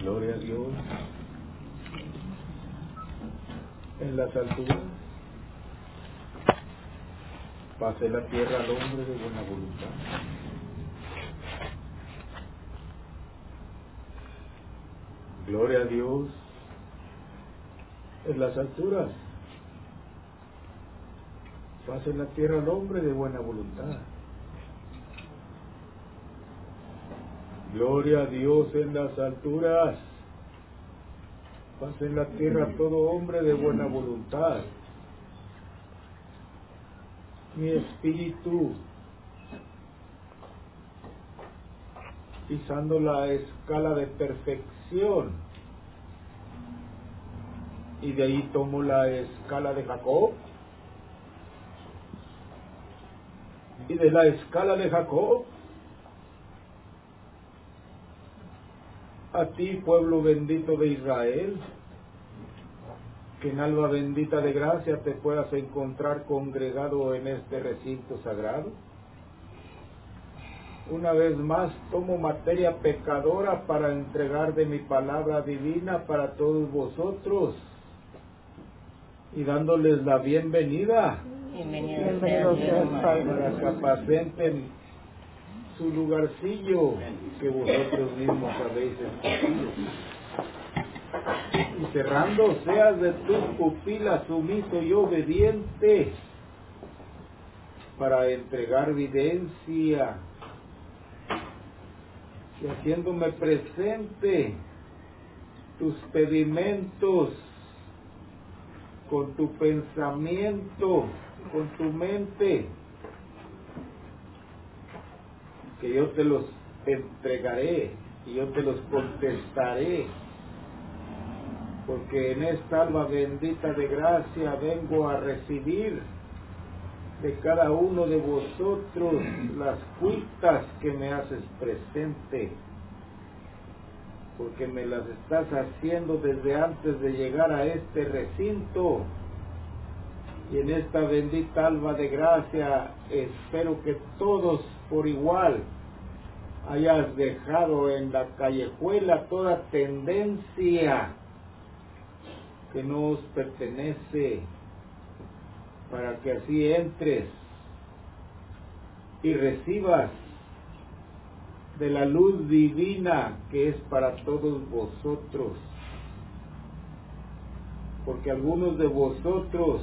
Gloria a Dios. En las alturas. Pase la tierra al hombre de buena voluntad. Gloria a Dios. En las alturas. Pase la tierra al hombre de buena voluntad. Gloria a Dios en las alturas. Pase en la tierra todo hombre de buena voluntad. Mi espíritu, pisando la escala de perfección. Y de ahí tomo la escala de Jacob. Y de la escala de Jacob a ti, pueblo bendito de Israel, que en alba bendita de gracia te puedas encontrar congregado en este recinto sagrado. Una vez más tomo materia pecadora para entregar de mi palabra divina para todos vosotros y dándoles la bienvenida. Bienvenidos para que apacenten su lugarcillo que vosotros mismos habéis escogido. Y cerrando seas de tus pupilas sumiso y obediente para entregar evidencia y haciéndome presente tus pedimentos con tu pensamiento, con tu mente que yo te los entregaré y yo te los contestaré. Porque en esta alma bendita de gracia vengo a recibir de cada uno de vosotros las cuitas que me haces presente. Porque me las estás haciendo desde antes de llegar a este recinto. Y en esta bendita alma de gracia espero que todos por igual hayas dejado en la callejuela toda tendencia que no os pertenece para que así entres y recibas de la luz divina que es para todos vosotros. Porque algunos de vosotros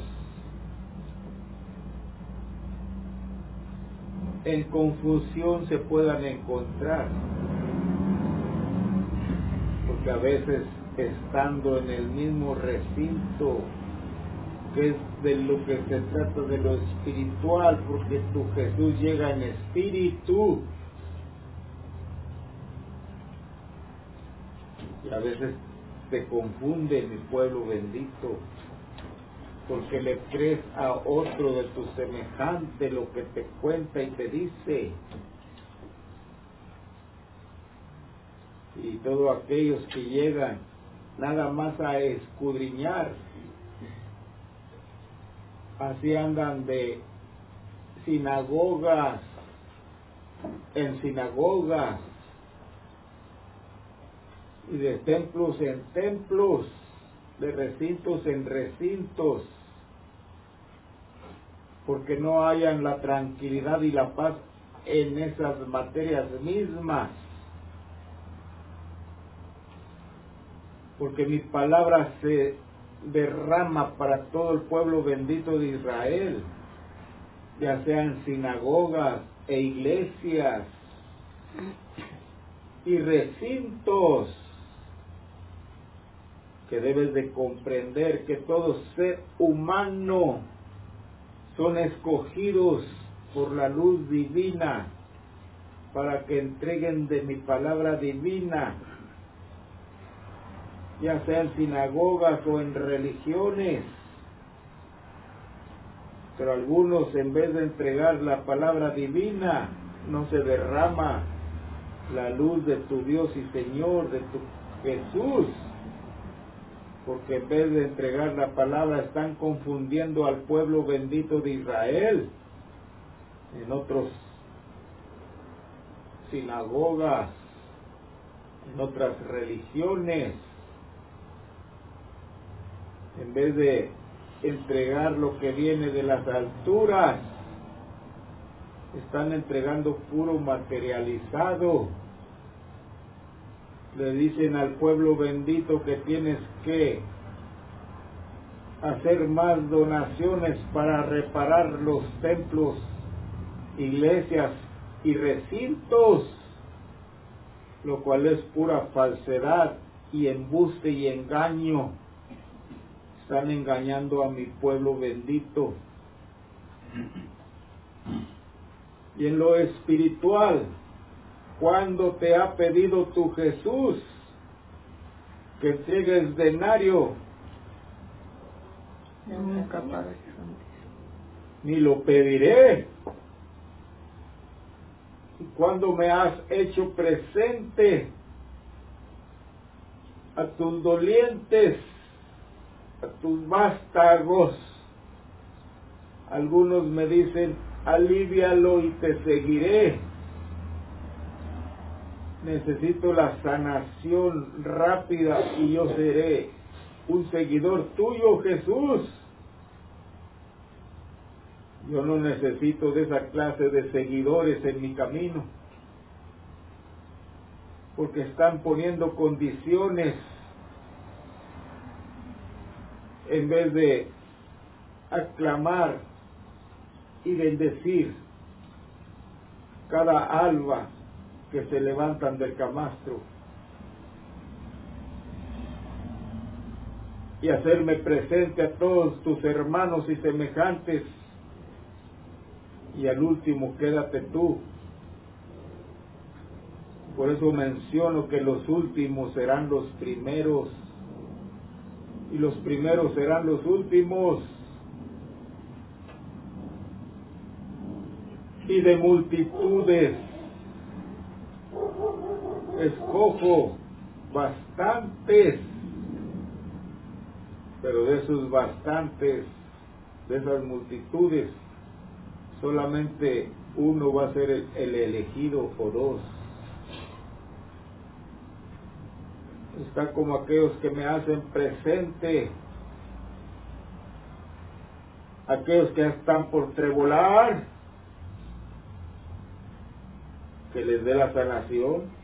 en confusión se puedan encontrar. Porque a veces estando en el mismo recinto, que es de lo que se trata de lo espiritual, porque tu Jesús llega en espíritu. Y a veces se confunde mi pueblo bendito porque le crees a otro de tu semejante lo que te cuenta y te dice. Y todos aquellos que llegan nada más a escudriñar, así andan de sinagogas en sinagogas y de templos en templos, de recintos en recintos porque no hayan la tranquilidad y la paz en esas materias mismas. Porque mi palabra se derrama para todo el pueblo bendito de Israel, ya sean sinagogas e iglesias y recintos que debes de comprender que todo ser humano son escogidos por la luz divina para que entreguen de mi palabra divina, ya sea en sinagogas o en religiones. Pero algunos en vez de entregar la palabra divina, no se derrama la luz de tu Dios y Señor, de tu Jesús porque en vez de entregar la palabra están confundiendo al pueblo bendito de Israel en otros sinagogas en otras religiones, en vez de entregar lo que viene de las alturas, están entregando puro materializado. Le dicen al pueblo bendito que tienes que hacer más donaciones para reparar los templos, iglesias y recintos, lo cual es pura falsedad y embuste y engaño. Están engañando a mi pueblo bendito. Y en lo espiritual, cuando te ha pedido tu Jesús que entregues denario, Nunca ni lo pediré. Y cuando me has hecho presente a tus dolientes, a tus vástagos, algunos me dicen, alivialo y te seguiré. Necesito la sanación rápida y yo seré un seguidor tuyo, Jesús. Yo no necesito de esa clase de seguidores en mi camino, porque están poniendo condiciones en vez de aclamar y bendecir cada alba que se levantan del camastro y hacerme presente a todos tus hermanos y semejantes y al último quédate tú. Por eso menciono que los últimos serán los primeros y los primeros serán los últimos. Y de multitudes escojo bastantes, pero de esos bastantes, de esas multitudes, solamente uno va a ser el, el elegido o dos. Está como aquellos que me hacen presente, aquellos que están por trebolar, que les dé la sanación.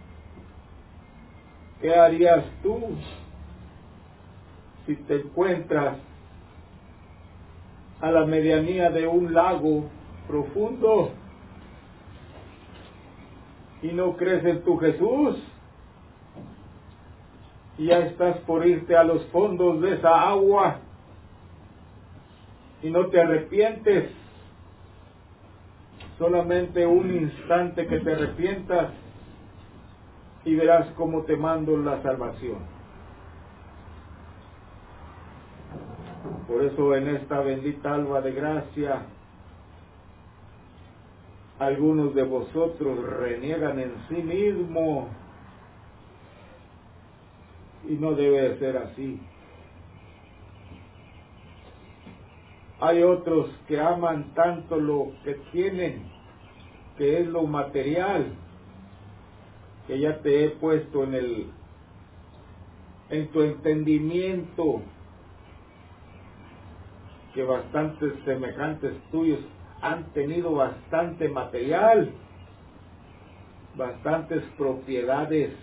¿Qué harías tú si te encuentras a la medianía de un lago profundo y no crees en tu Jesús y ya estás por irte a los fondos de esa agua y no te arrepientes. Solamente un instante que te arrepientas y verás cómo te mando la salvación. Por eso en esta bendita alba de gracia, algunos de vosotros reniegan en sí mismo y no debe ser así. Hay otros que aman tanto lo que tienen, que es lo material, que ya te he puesto en el en tu entendimiento que bastantes semejantes tuyos han tenido bastante material, bastantes propiedades,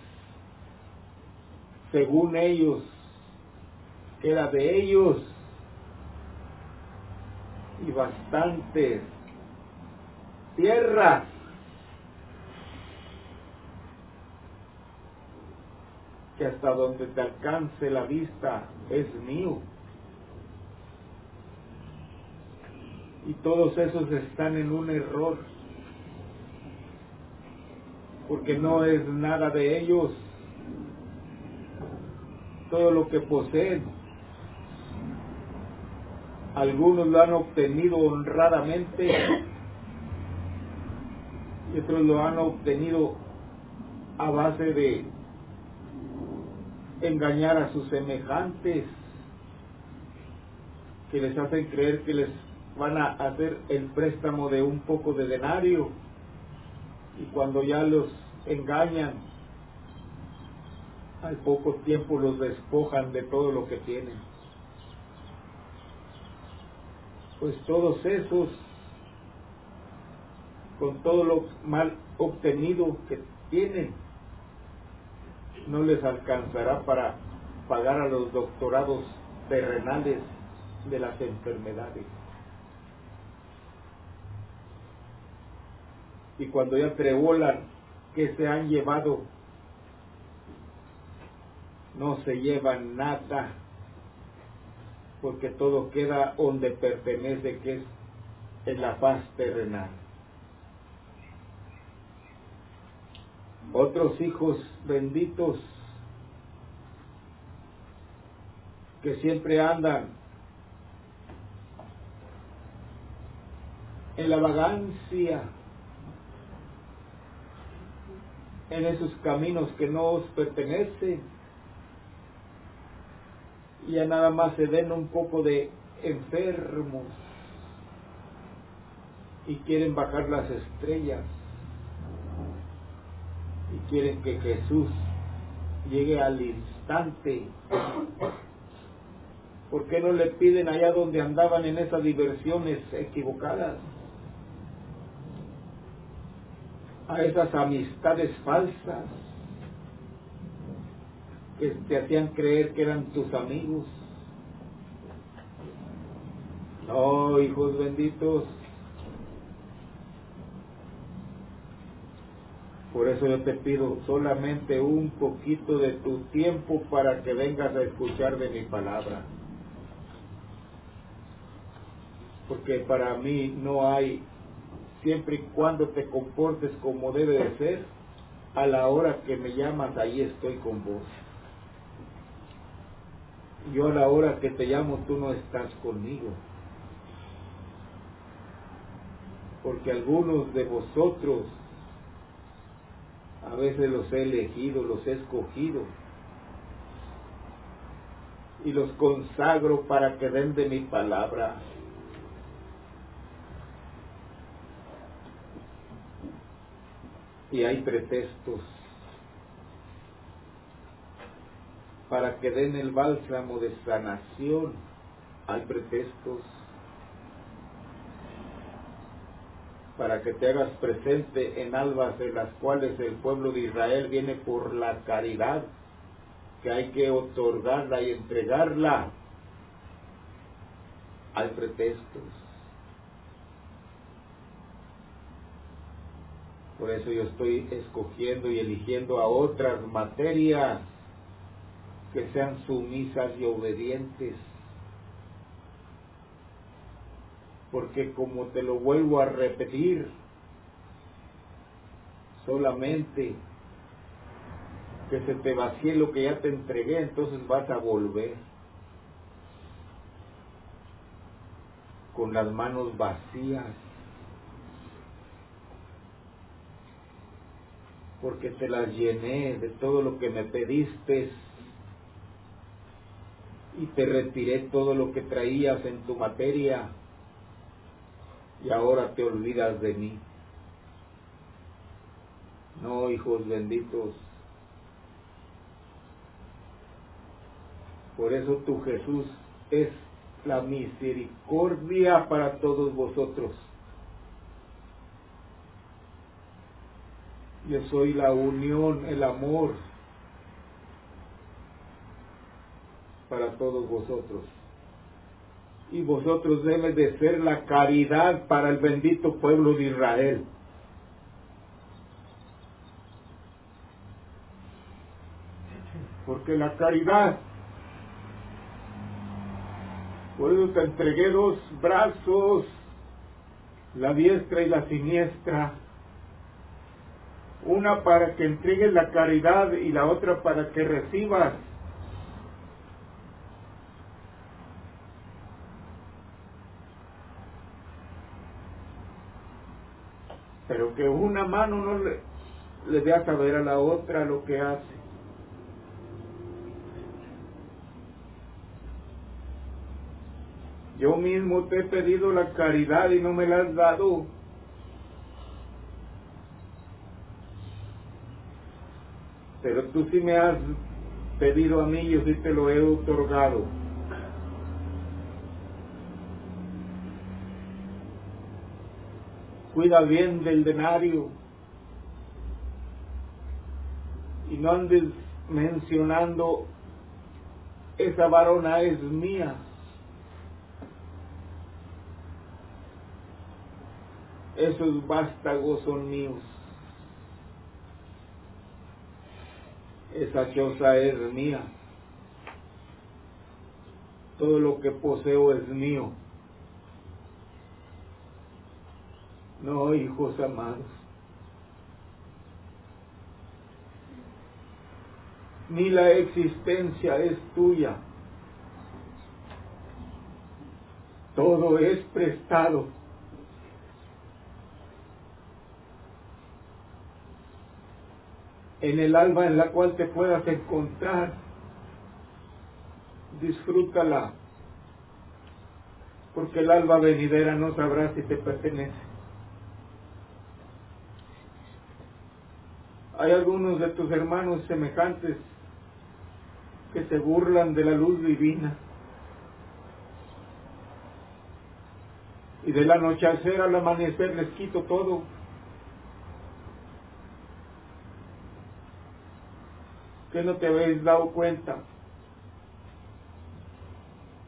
según ellos, que era de ellos, y bastantes tierras. Hasta donde te alcance la vista es mío. Y todos esos están en un error, porque no es nada de ellos. Todo lo que poseen, algunos lo han obtenido honradamente y otros lo han obtenido a base de engañar a sus semejantes que les hacen creer que les van a hacer el préstamo de un poco de denario y cuando ya los engañan al poco tiempo los despojan de todo lo que tienen. Pues todos esos, con todo lo mal obtenido que tienen, no les alcanzará para pagar a los doctorados terrenales de las enfermedades. Y cuando ya trevolan que se han llevado, no se llevan nada, porque todo queda donde pertenece, que es en la paz terrenal. Otros hijos benditos que siempre andan en la vagancia, en esos caminos que no os pertenecen. Y ya nada más se ven un poco de enfermos y quieren bajar las estrellas quieren que Jesús llegue al instante. ¿Por qué no le piden allá donde andaban en esas diversiones equivocadas? a esas amistades falsas que te hacían creer que eran tus amigos. No, hijos benditos. Por eso yo te pido solamente un poquito de tu tiempo para que vengas a escuchar de mi palabra. Porque para mí no hay siempre y cuando te comportes como debe de ser, a la hora que me llamas, ahí estoy con vos. Yo a la hora que te llamo, tú no estás conmigo. Porque algunos de vosotros, a veces los he elegido, los he escogido, y los consagro para que den de mi palabra. Y hay pretextos para que den el bálsamo de sanación, hay pretextos para que te hagas presente en albas en las cuales el pueblo de Israel viene por la caridad, que hay que otorgarla y entregarla. Hay pretextos. Por eso yo estoy escogiendo y eligiendo a otras materias que sean sumisas y obedientes. Porque como te lo vuelvo a repetir, solamente que se te vacíe lo que ya te entregué, entonces vas a volver con las manos vacías. porque te las llené de todo lo que me pediste y te retiré todo lo que traías en tu materia y ahora te olvidas de mí. No, hijos benditos. Por eso tu Jesús es la misericordia para todos vosotros. Yo soy la unión, el amor para todos vosotros. Y vosotros debes de ser la caridad para el bendito pueblo de Israel. Porque la caridad, por eso te entregué dos brazos, la diestra y la siniestra una para que entregues la caridad y la otra para que recibas. Pero que una mano no le, le dé a saber a la otra lo que hace. Yo mismo te he pedido la caridad y no me la has dado. pero tú sí me has pedido a mí, yo sí te lo he otorgado. Cuida bien del denario y no andes mencionando esa varona es mía. Esos vástagos son míos. Esa choza es mía. Todo lo que poseo es mío. No, hijos amados. Ni la existencia es tuya. Todo es prestado. En el alma en la cual te puedas encontrar, disfrútala, porque el alma venidera no sabrá si te pertenece. Hay algunos de tus hermanos semejantes que se burlan de la luz divina. Y del anochecer al amanecer les quito todo. que no te habéis dado cuenta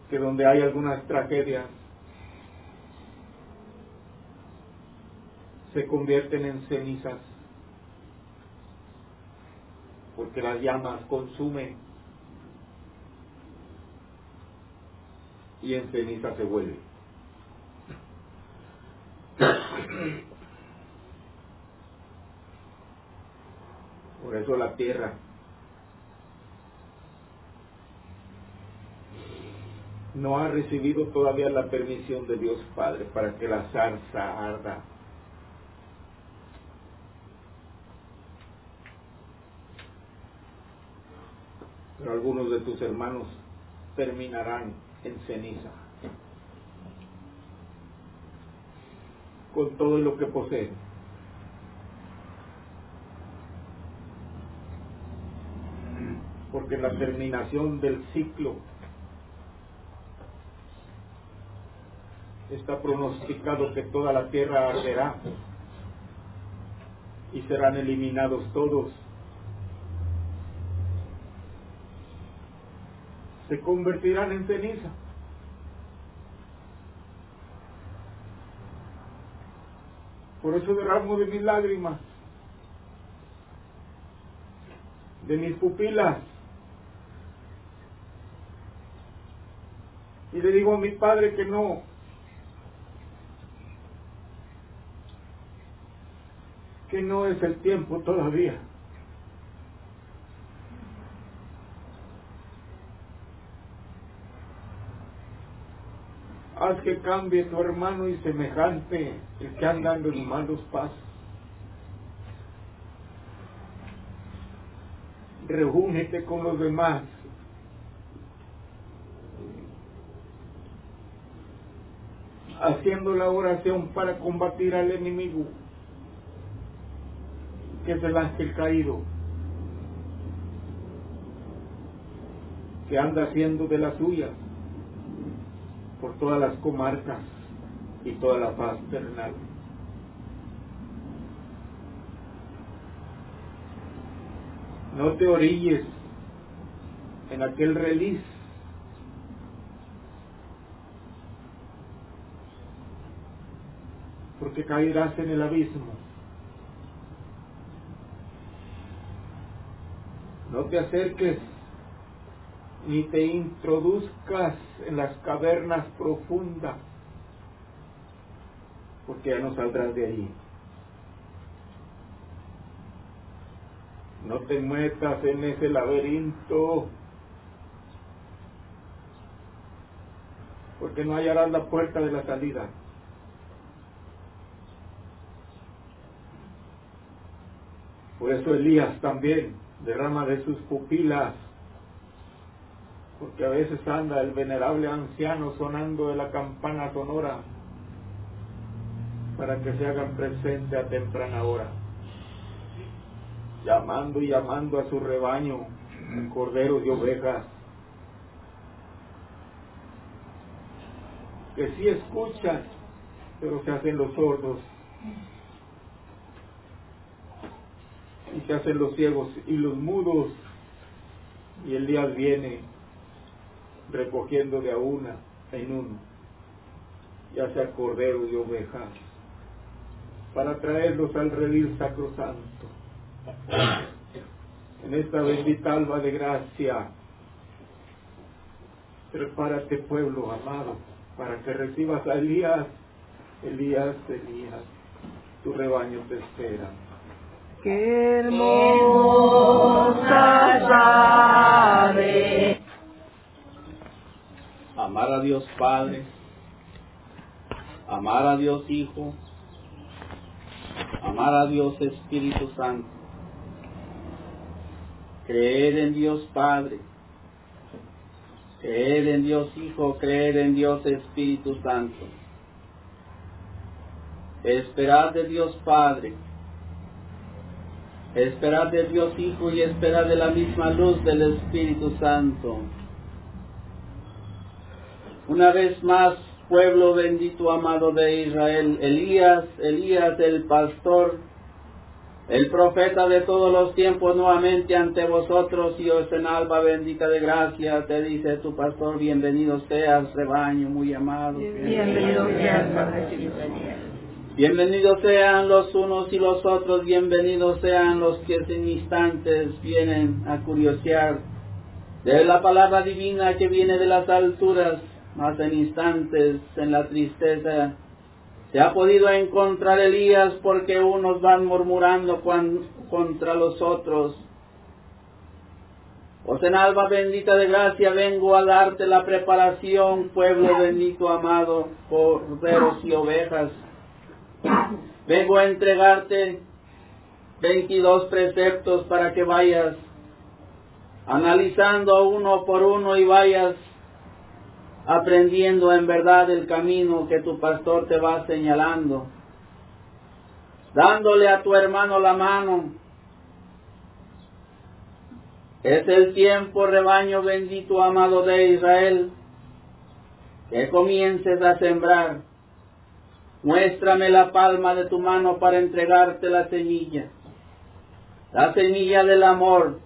que donde hay algunas tragedias se convierten en cenizas? Porque las llamas consumen y en ceniza se vuelve. Por eso la tierra no ha recibido todavía la permisión de Dios Padre para que la zarza arda. Pero algunos de tus hermanos terminarán en ceniza. Con todo lo que poseen. Porque la terminación del ciclo está pronosticado que toda la tierra arderá y serán eliminados todos se convertirán en ceniza. Por eso derramo de mis lágrimas, de mis pupilas. Y le digo a mi padre que no, que no es el tiempo todavía. Haz que cambie tu hermano y semejante el que anda en los malos pasos. Reúnete con los demás. Haciendo la oración para combatir al enemigo, que es el ángel caído, que anda haciendo de la suya por todas las comarcas y toda la paz terrenal. No te orilles en aquel reliz porque caerás en el abismo. No te acerques ni te introduzcas en las cavernas profundas, porque ya no saldrás de ahí. No te metas en ese laberinto, porque no hallarás la puerta de la salida. Por eso Elías también derrama de sus pupilas porque a veces anda el venerable anciano sonando de la campana sonora para que se hagan presente a temprana hora, llamando y llamando a su rebaño corderos y ovejas, que sí escuchan, pero se hacen los sordos y se hacen los ciegos y los mudos y el día viene recogiendo de a una en uno, ya sea corderos y ovejas, para traerlos al redil sacrosanto. En esta bendita alba de gracia, prepárate pueblo amado, para que recibas a Elías, Elías, Elías, tu rebaño te espera. Qué hermosa. Amar a Dios Padre, amar a Dios Hijo, amar a Dios Espíritu Santo, creer en Dios Padre, creer en Dios Hijo, creer en Dios Espíritu Santo, esperar de Dios Padre, esperar de Dios Hijo y esperar de la misma luz del Espíritu Santo. Una vez más, pueblo bendito amado de Israel, Elías, Elías el pastor, el profeta de todos los tiempos nuevamente ante vosotros y os en alba bendita de gracia, te dice tu pastor, bienvenido seas, rebaño muy amado. Bienvenido seas, Bienvenidos sean los unos y los otros, bienvenidos sean los que en instantes vienen a curiosear de la palabra divina que viene de las alturas, más en instantes en la tristeza. Se ha podido encontrar Elías porque unos van murmurando contra los otros. Os en alba bendita de gracia vengo a darte la preparación, pueblo bendito amado, corderos y ovejas Vengo a entregarte 22 preceptos para que vayas analizando uno por uno y vayas aprendiendo en verdad el camino que tu pastor te va señalando, dándole a tu hermano la mano. Es el tiempo, rebaño bendito, amado de Israel, que comiences a sembrar Muéstrame la palma de tu mano para entregarte la semilla. La semilla del amor,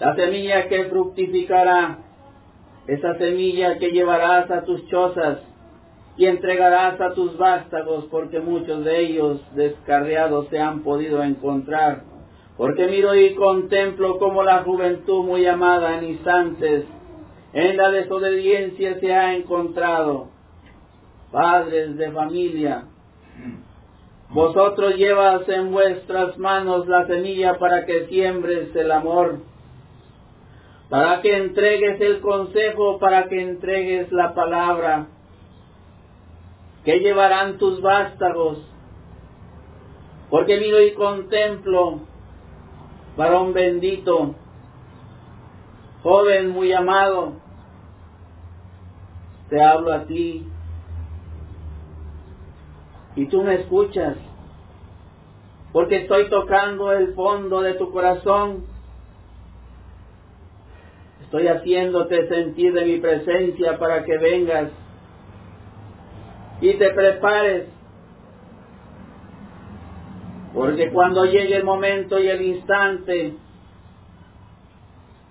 la semilla que fructificará, esa semilla que llevarás a tus chozas y entregarás a tus vástagos, porque muchos de ellos descarriados se han podido encontrar. Porque miro y contemplo como la juventud muy amada en instantes en la desobediencia se ha encontrado. Padres de familia, vosotros llevas en vuestras manos la semilla para que siembres el amor, para que entregues el consejo, para que entregues la palabra, que llevarán tus vástagos. Porque miro y contemplo, varón bendito, joven muy amado, te hablo a ti, y tú me escuchas, porque estoy tocando el fondo de tu corazón, estoy haciéndote sentir de mi presencia para que vengas y te prepares, porque cuando llegue el momento y el instante,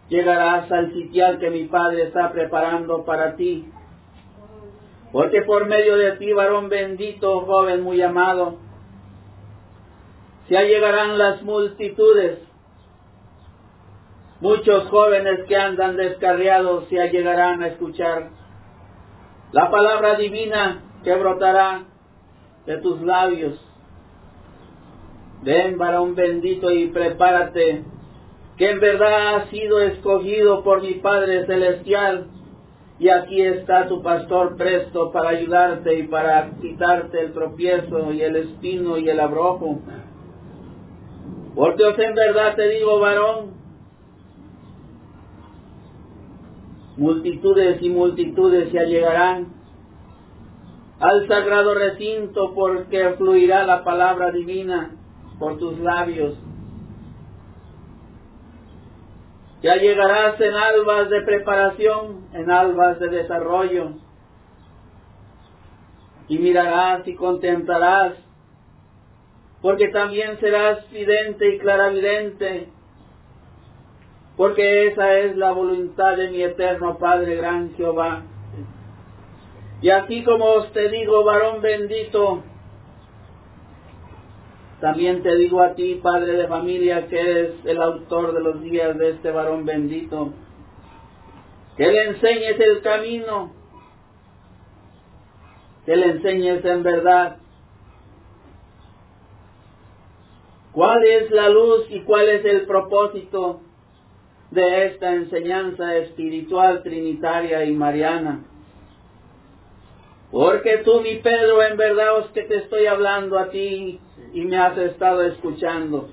llegarás al sitial que mi Padre está preparando para ti porque por medio de ti, varón bendito, joven muy amado, se allegarán las multitudes. Muchos jóvenes que andan descarriados se allegarán a escuchar la palabra divina que brotará de tus labios. Ven, varón bendito, y prepárate, que en verdad has sido escogido por mi Padre Celestial y aquí está tu pastor presto para ayudarte y para quitarte el tropiezo y el espino y el abrojo. Porque en verdad te digo, varón, multitudes y multitudes se allegarán al sagrado recinto porque fluirá la palabra divina por tus labios. Ya llegarás en albas de preparación, en albas de desarrollo, y mirarás y contemplarás, porque también serás vidente y claravidente, porque esa es la voluntad de mi eterno Padre Gran Jehová. Y así como os te digo, varón bendito, también te digo a ti, padre de familia, que eres el autor de los días de este varón bendito, que le enseñes el camino, que le enseñes en verdad cuál es la luz y cuál es el propósito de esta enseñanza espiritual trinitaria y mariana. Porque tú, mi Pedro, en verdad es que te estoy hablando a ti y me has estado escuchando.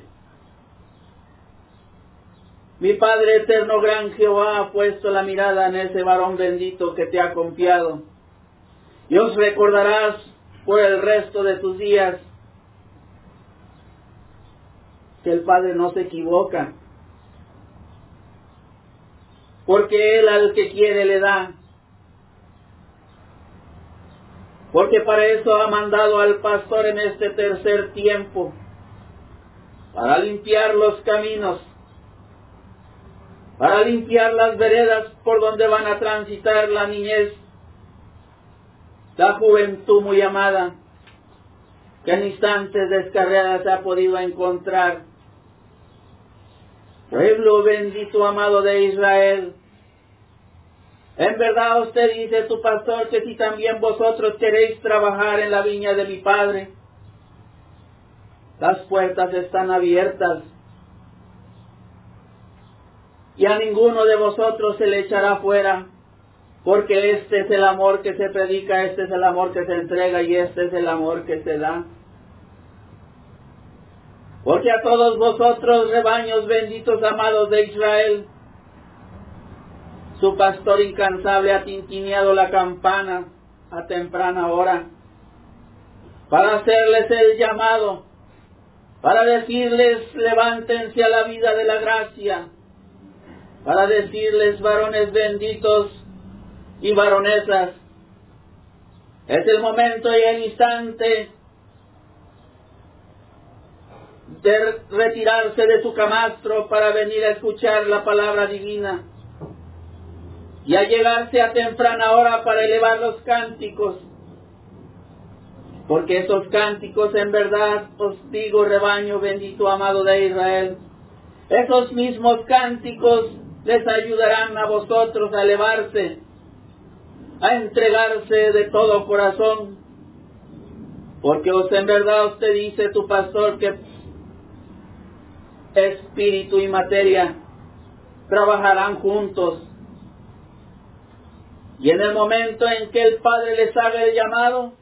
Mi Padre eterno, gran Jehová, ha puesto la mirada en ese varón bendito que te ha confiado. Y os recordarás por el resto de tus días que el Padre no se equivoca. Porque Él al que quiere le da porque para eso ha mandado al pastor en este tercer tiempo, para limpiar los caminos, para limpiar las veredas por donde van a transitar la niñez, la juventud muy amada, que en instantes descarriadas ha podido encontrar. Pueblo bendito amado de Israel, en verdad usted dice tu pastor que si también vosotros queréis trabajar en la viña de mi Padre, las puertas están abiertas y a ninguno de vosotros se le echará fuera, porque este es el amor que se predica, este es el amor que se entrega y este es el amor que se da. Porque a todos vosotros, rebaños benditos amados de Israel, su pastor incansable ha tintineado la campana a temprana hora para hacerles el llamado, para decirles levántense a la vida de la gracia, para decirles varones benditos y varonesas. Es el momento y el instante de retirarse de su camastro para venir a escuchar la palabra divina y a llegarse a temprana hora para elevar los cánticos. Porque esos cánticos en verdad os digo, rebaño bendito amado de Israel, esos mismos cánticos les ayudarán a vosotros a elevarse, a entregarse de todo corazón. Porque os en verdad usted dice tu pastor que espíritu y materia trabajarán juntos y en el momento en que el Padre les haga el llamado,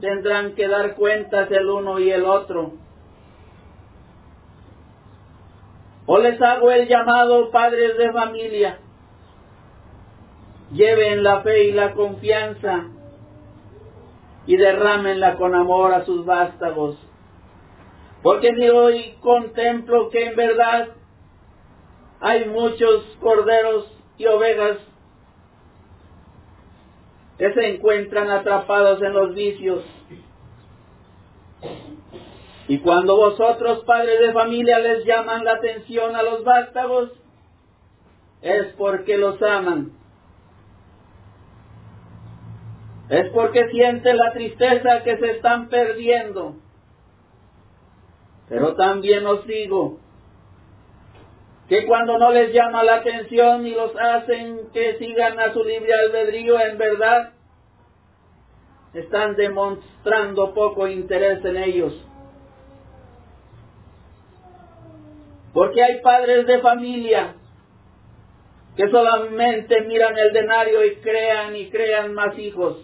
tendrán que dar cuentas el uno y el otro. O les hago el llamado, padres de familia, lleven la fe y la confianza y derrámenla con amor a sus vástagos. Porque ni hoy contemplo que en verdad hay muchos corderos y ovejas que se encuentran atrapados en los vicios. Y cuando vosotros, padres de familia, les llaman la atención a los vástagos, es porque los aman. Es porque sienten la tristeza que se están perdiendo. Pero también os digo que cuando no les llama la atención y los hacen que sigan a su libre albedrío, en verdad están demostrando poco interés en ellos. Porque hay padres de familia que solamente miran el denario y crean y crean más hijos.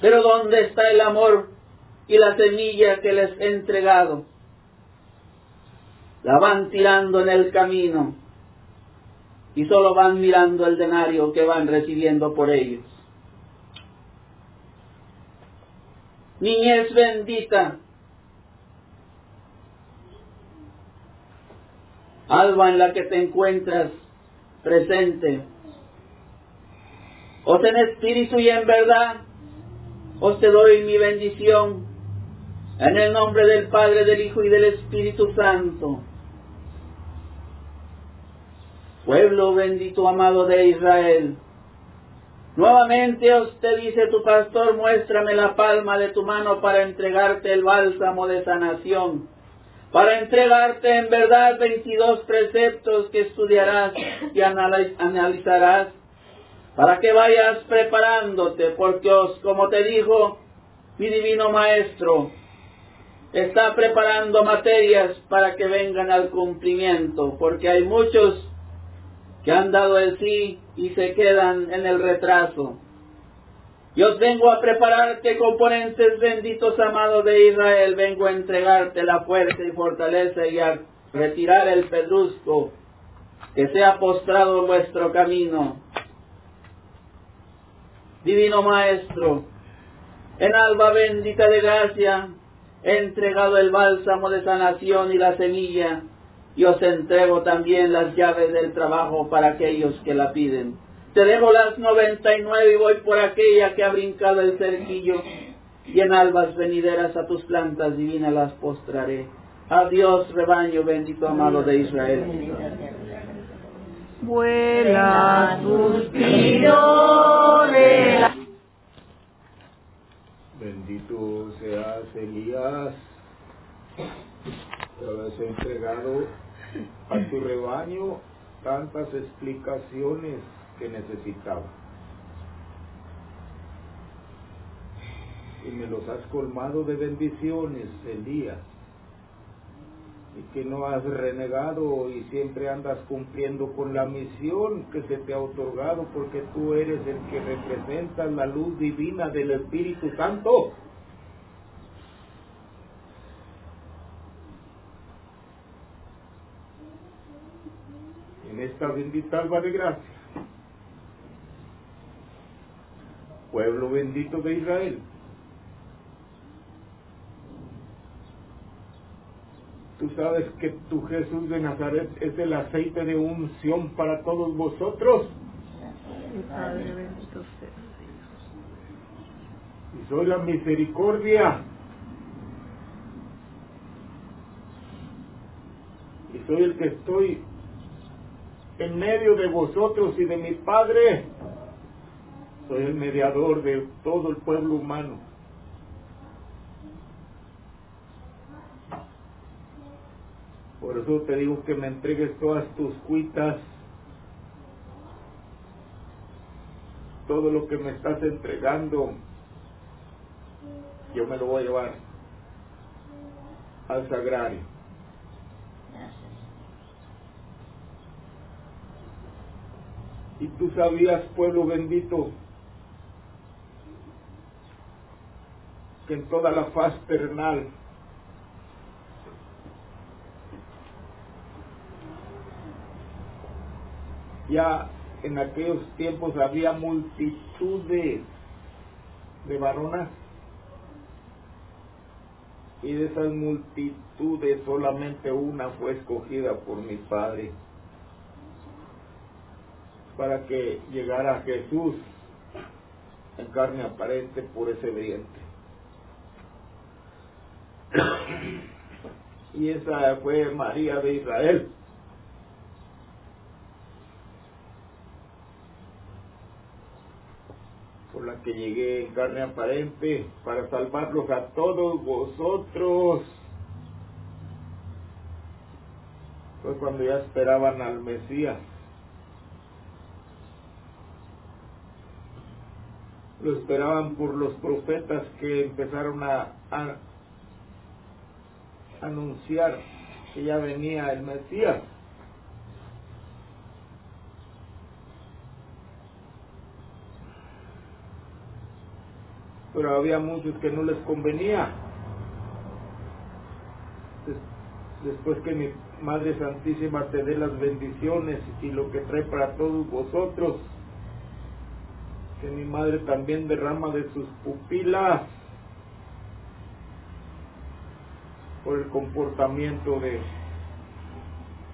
Pero ¿dónde está el amor y la semilla que les he entregado? la van tirando en el camino y solo van mirando el denario que van recibiendo por ellos. Niñez bendita, alba en la que te encuentras presente. Os en espíritu y en verdad, os te doy mi bendición en el nombre del Padre, del Hijo y del Espíritu Santo. Pueblo bendito amado de Israel, nuevamente os te dice tu pastor, muéstrame la palma de tu mano para entregarte el bálsamo de sanación para entregarte en verdad 22 preceptos que estudiarás y analizarás, para que vayas preparándote, porque os, como te dijo mi divino Maestro, está preparando materias para que vengan al cumplimiento, porque hay muchos que han dado el sí y se quedan en el retraso. Yo vengo a prepararte componentes benditos amados de Israel, vengo a entregarte la fuerza y fortaleza y a retirar el pedrusco que sea postrado en vuestro camino. Divino Maestro, en alba bendita de gracia, he entregado el bálsamo de sanación y la semilla, y os entrego también las llaves del trabajo para aquellos que la piden. Te dejo las noventa y nueve y voy por aquella que ha brincado el cerquillo, y en albas venideras a tus plantas divinas las postraré. Adiós, rebaño bendito amado de Israel. Vuela Elías, que has entregado a tu rebaño tantas explicaciones que necesitaba. Y me los has colmado de bendiciones, Elías. Y que no has renegado y siempre andas cumpliendo con la misión que se te ha otorgado porque tú eres el que representa la luz divina del Espíritu Santo. En esta bendita alba de gracia pueblo bendito de Israel. Tú sabes que tu Jesús de Nazaret es el aceite de unción para todos vosotros. Y soy la misericordia. Y soy el que estoy en medio de vosotros y de mi Padre soy el mediador de todo el pueblo humano. Por eso te digo que me entregues todas tus cuitas, todo lo que me estás entregando, yo me lo voy a llevar al sagrario. Y tú sabías, pueblo bendito, que en toda la faz terrenal ya en aquellos tiempos había multitudes de varonas y de esas multitudes solamente una fue escogida por mi padre para que llegara Jesús en carne aparente por ese vientre. y esa fue María de Israel. por la que llegué en carne aparente para salvarlos a todos vosotros. Fue cuando ya esperaban al Mesías. Lo esperaban por los profetas que empezaron a, a anunciar que ya venía el Mesías. Pero había muchos que no les convenía. Después que mi Madre Santísima te dé las bendiciones y lo que trae para todos vosotros, que mi Madre también derrama de sus pupilas por el comportamiento de,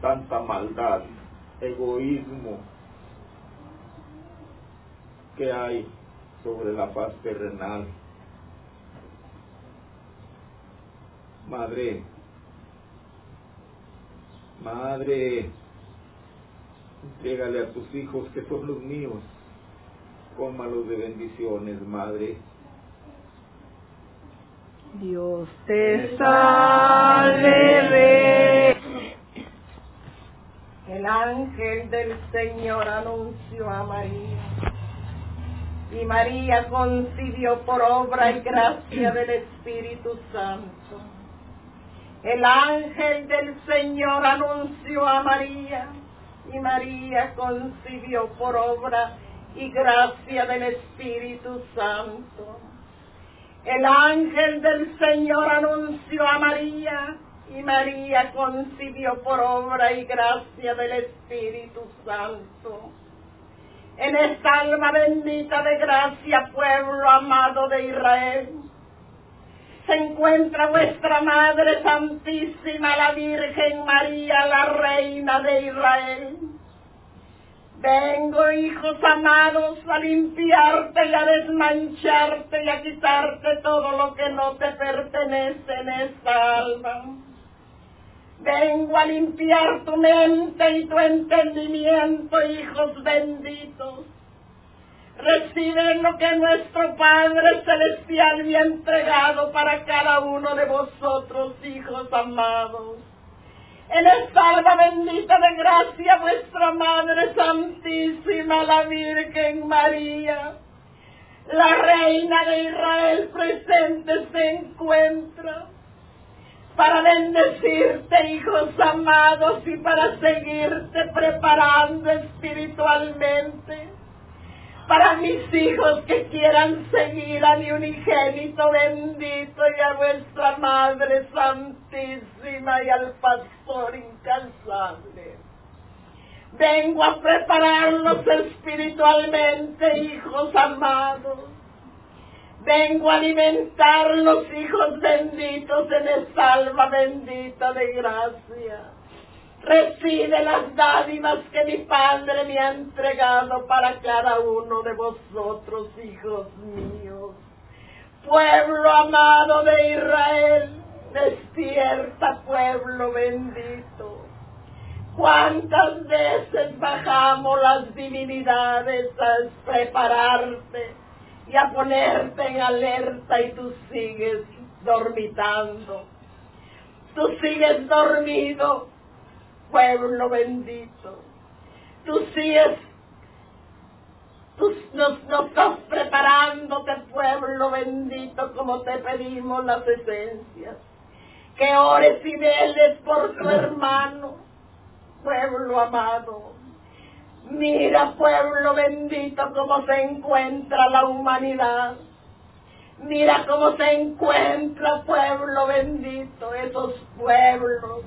tanta maldad, egoísmo que hay sobre la paz terrenal. Madre, Madre, entrégale a tus hijos que son los míos, cómalos de bendiciones, Madre. Dios te salve. El ángel del Señor anunció a María. Y María concibió por obra y gracia del Espíritu Santo. El ángel del Señor anunció a María. Y María concibió por obra y gracia del Espíritu Santo. El ángel del Señor anunció a María y María concibió por obra y gracia del Espíritu Santo. En esta alma bendita de gracia, pueblo amado de Israel, se encuentra vuestra Madre Santísima, la Virgen María, la Reina de Israel Vengo, hijos amados, a limpiarte y a desmancharte y a quitarte todo lo que no te pertenece en esta alma. Vengo a limpiar tu mente y tu entendimiento, hijos benditos. Recibe lo que nuestro Padre Celestial me ha entregado para cada uno de vosotros, hijos amados en esta alma bendita de gracia vuestra Madre Santísima, la Virgen María, la Reina de Israel presente se encuentra para bendecirte, hijos amados, y para seguirte preparando espiritualmente para mis hijos que quieran seguir a mi unigénito bendito y a vuestra Madre Santísima y al Pastor incansable. Vengo a prepararlos espiritualmente, hijos amados. Vengo a alimentar los hijos benditos en esta alma bendita de gracia Recibe las dádivas que mi Padre me ha entregado para cada uno de vosotros, hijos míos. Pueblo amado de Israel, despierta, pueblo bendito. ¿Cuántas veces bajamos las divinidades a prepararte y a ponerte en alerta y tú sigues dormitando? Tú sigues dormido pueblo bendito. Tú sigues, tú nos, nos estás preparándote, pueblo bendito, como te pedimos las esencias. Que ores y veles por tu hermano, pueblo amado. Mira, pueblo bendito, cómo se encuentra la humanidad. Mira cómo se encuentra, pueblo bendito, esos pueblos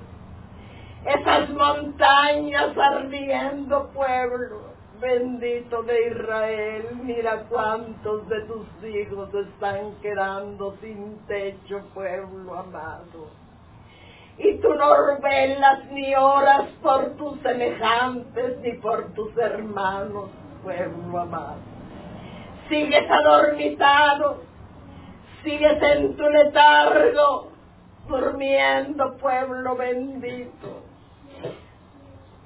esas montañas ardiendo pueblo bendito de Israel, mira cuántos de tus hijos están quedando sin techo, pueblo amado. Y tú no velas ni oras por tus semejantes ni por tus hermanos, pueblo amado. Sigues adormitado, sigues en tu letargo, durmiendo, pueblo bendito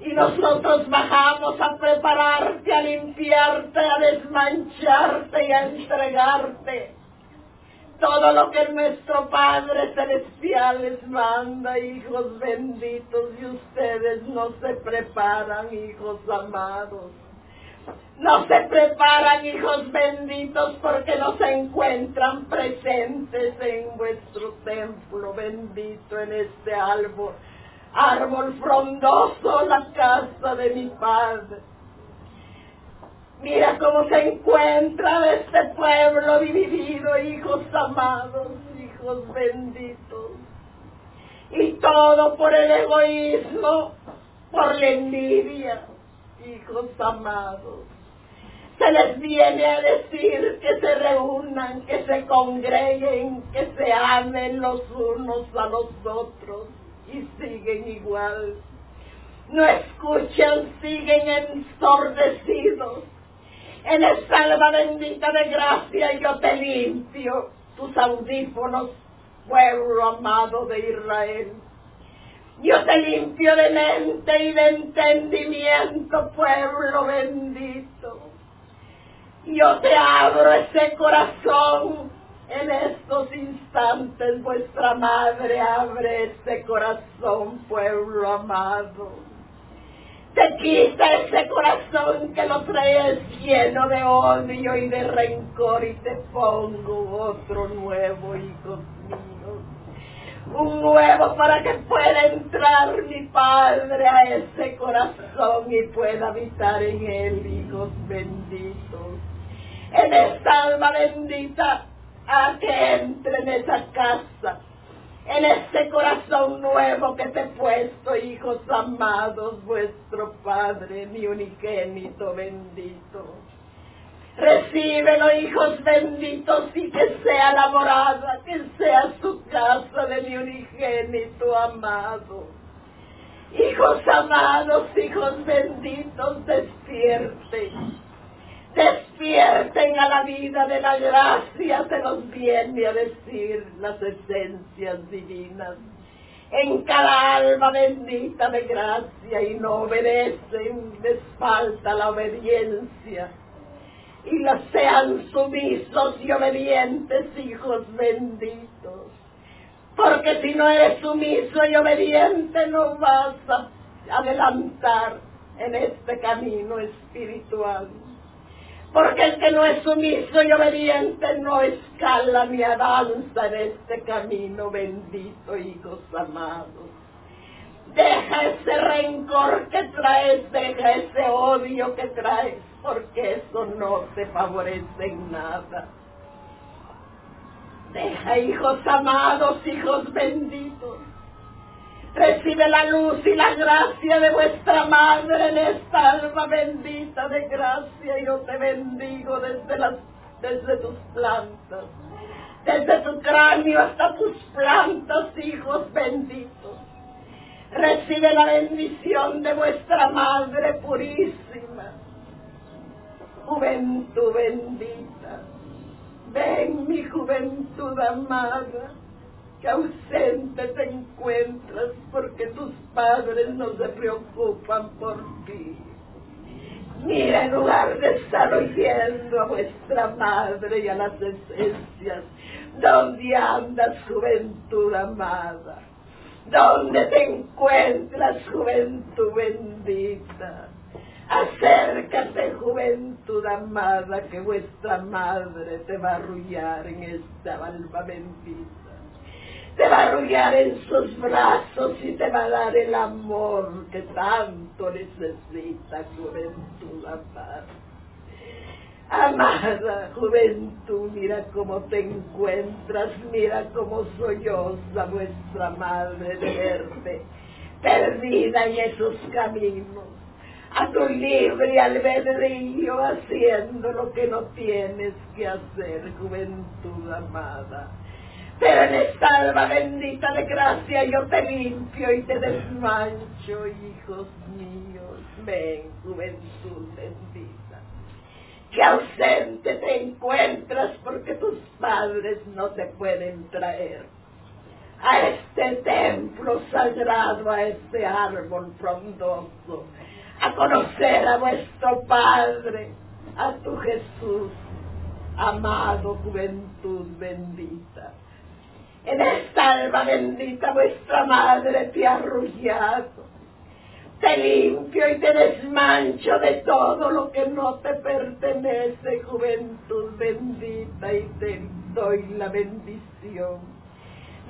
y nosotros bajamos a prepararte, a limpiarte, a desmancharte y a entregarte todo lo que nuestro Padre Celestial les manda, hijos benditos, y ustedes no se preparan, hijos amados. No se preparan, hijos benditos, porque no se encuentran presentes en vuestro templo bendito, en este árbol árbol frondoso la casa de mi padre. Mira cómo se encuentra este pueblo dividido, hijos amados, hijos benditos. Y todo por el egoísmo, por la envidia, hijos amados. Se les viene a decir que se reúnan, que se congreguen, que se amen los unos a los otros y siguen igual. no escuchan, siguen ensordecidos. En esta alma bendita de gracia yo te limpio tus audífonos, pueblo amado de Israel. Yo te limpio de mente y de entendimiento, pueblo bendito. Yo te abro ese corazón en estos instantes. Vuestra madre abre ese corazón, pueblo amado. Te quita ese corazón que lo traes lleno de odio y de rencor y te pongo otro nuevo, hijos míos un nuevo para que pueda entrar mi Padre a ese corazón y pueda habitar en él, hijos benditos. En esta alma bendita, a que entre en esa casa, en ese corazón nuevo que te he puesto, hijos amados, vuestro Padre, mi unigénito bendito. Recíbelo, hijos benditos, y que sea la morada, que sea su casa de mi unigénito amado. Hijos amados, hijos benditos, despierten. Despierten a la vida de la gracia, se nos viene a decir las esencias divinas en cada alma bendita de gracia y no obedecen, les falta la obediencia y los sean sumisos y obedientes hijos benditos. Porque si no eres sumiso y obediente no vas a adelantar en este camino espiritual. Porque el que no es sumiso y obediente no escala ni avanza en este camino bendito, hijos amados. Deja ese rencor que traes, deja ese odio que traes, porque eso no te favorece en nada. Deja, hijos amados, hijos benditos. Recibe la luz y la gracia de vuestra madre en esta alma bendita de gracia. Yo te bendigo desde, las, desde tus plantas, desde tu cráneo hasta tus plantas, hijos benditos. Recibe la bendición de vuestra madre purísima juventud bendita. Ven mi juventud amada, que ausente te encuentras porque tus padres no se preocupan por ti. Mira, en lugar de estar oyendo a vuestra madre y a las esencias, ¿dónde andas, juventud amada? ¿Dónde te encuentras, juventud bendita? Acércate, juventud amada, que vuestra madre te va a arrullar en esta alma bendita. Te va a arrullar en sus brazos y te va a dar el amor que tanto necesita, juventud amada. Amada juventud, mira cómo te encuentras, mira cómo solloza vuestra madre de verte, perdida en esos caminos a tu libre albedrío haciendo lo que no tienes que hacer, juventud amada. Pero en esta alma bendita de gracia yo te limpio y te desmancho, hijos míos. Ven, juventud bendita. Que ausente te encuentras porque tus padres no te pueden traer a este templo sagrado, a este árbol frondoso a conocer a vuestro Padre, a tu Jesús, amado juventud bendita. En esta alma bendita vuestra madre te ha arrullado. Te limpio y te desmancho de todo lo que no te pertenece, juventud bendita, y te doy la bendición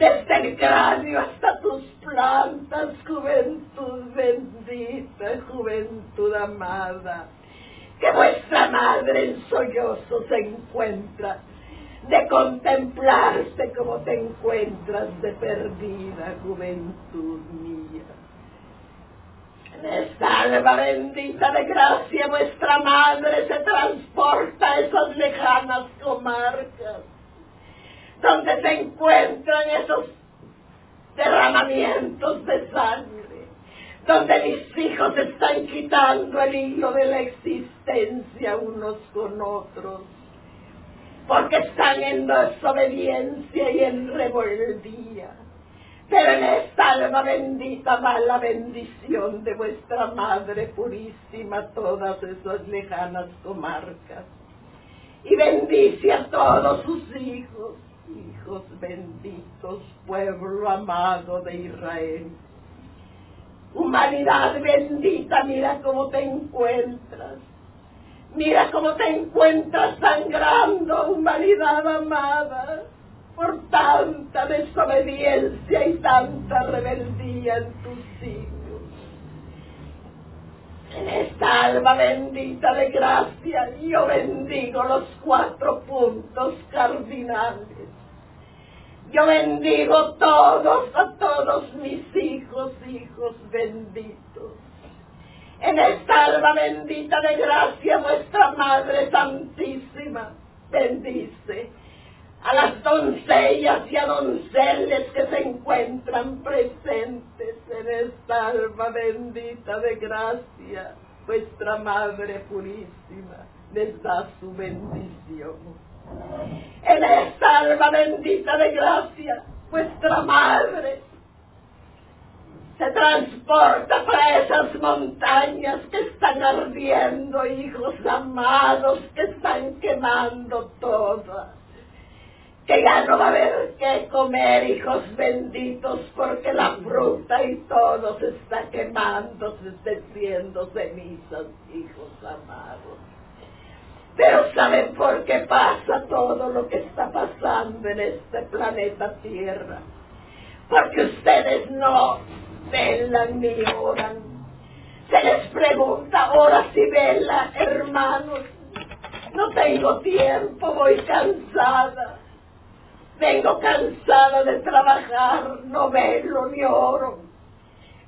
desde el cráneo hasta tus plantas, juventud bendita, juventud amada, que vuestra madre en sollozo se encuentra de contemplarte como te encuentras de perdida, juventud mía. En esta alma bendita de gracia vuestra madre se transporta a esas lejanas comarcas donde se encuentran esos derramamientos de sangre, donde mis hijos están quitando el hilo de la existencia unos con otros, porque están en desobediencia y en rebeldía. Pero en esta alma bendita va la bendición de vuestra Madre Purísima, todas esas lejanas comarcas. Y bendice a todos sus hijos, hijos benditos, pueblo amado de Israel. Humanidad bendita, mira cómo te encuentras. Mira cómo te encuentras sangrando, humanidad amada, por tanta desobediencia y tanta rebeldía en tus hijos. En esta alma bendita de gracia, yo bendigo los cuatro puntos cardinales yo bendigo todos, a todos mis hijos, hijos benditos. En esta alma bendita de gracia, vuestra Madre Santísima bendice a las doncellas y a donceles que se encuentran presentes en esta alma bendita de gracia. Vuestra Madre Purísima les da su bendición en esta alma bendita de gracia, vuestra madre se transporta para esas montañas que están ardiendo, hijos amados, que están quemando todo. Que ya no va a haber que comer, hijos benditos, porque la fruta y todo se está quemando, se está haciendo cenizas, hijos amados. Pero ¿saben por qué pasa todo lo que está pasando en este planeta Tierra? Porque ustedes no velan ni oran. Se les pregunta, ora si vela, hermanos. No tengo tiempo, voy cansada. Vengo cansada de trabajar, no velo ni oro.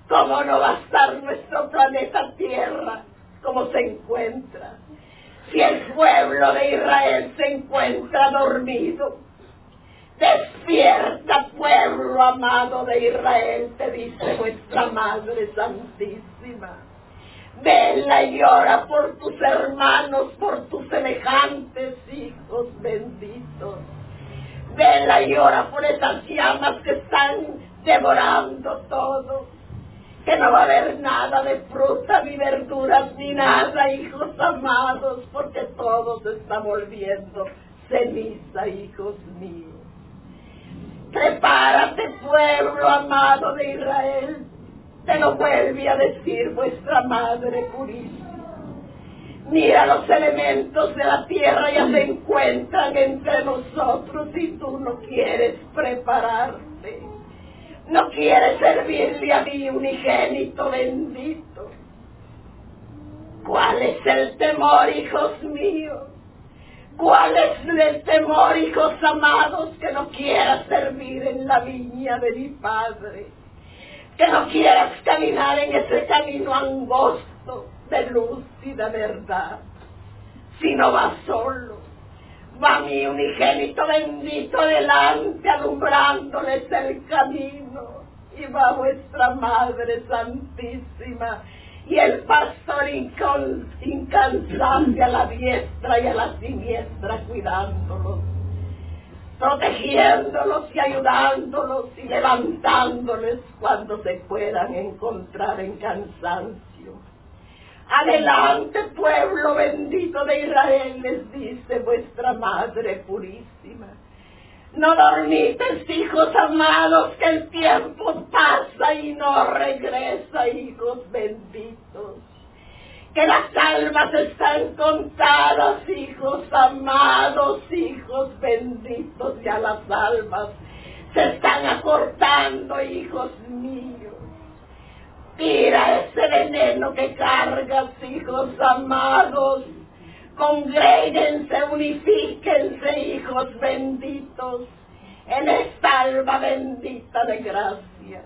¿Cómo no va a estar nuestro planeta Tierra como se encuentra? si el pueblo de Israel se encuentra dormido. Despierta, pueblo amado de Israel, te dice vuestra Madre Santísima. Vela y llora por tus hermanos, por tus semejantes hijos benditos. Vela y llora por esas llamas que están devorando todo que no va a haber nada de fruta ni verduras ni nada, hijos amados, porque todo se está volviendo ceniza, hijos míos. Prepárate, pueblo amado de Israel, te lo vuelve a decir vuestra Madre Purísima. Mira los elementos de la tierra ya se encuentran entre nosotros y tú no quieres prepararte no quiere servirle a mi unigénito bendito. ¿Cuál es el temor, hijos míos? ¿Cuál es el temor, hijos amados, que no quieras servir en la viña de mi Padre? Que no quieras caminar en ese camino angosto de luz y de verdad, si no vas solo va mi unigénito bendito delante alumbrándoles el camino y va vuestra Madre Santísima y el pastor incansable a la diestra y a la siniestra cuidándolos, protegiéndolos y ayudándolos y levantándoles cuando se puedan encontrar en cansancio Adelante, pueblo bendito de Israel, les dice vuestra Madre Purísima. No dormites, hijos amados, que el tiempo pasa y no regresa, hijos benditos. Que las almas están contadas, hijos amados, hijos benditos, ya las almas se están acortando, hijos míos. Tira ese veneno que cargas, hijos amados. Congréguense, unifíquense, hijos benditos, en esta alma bendita de gracia.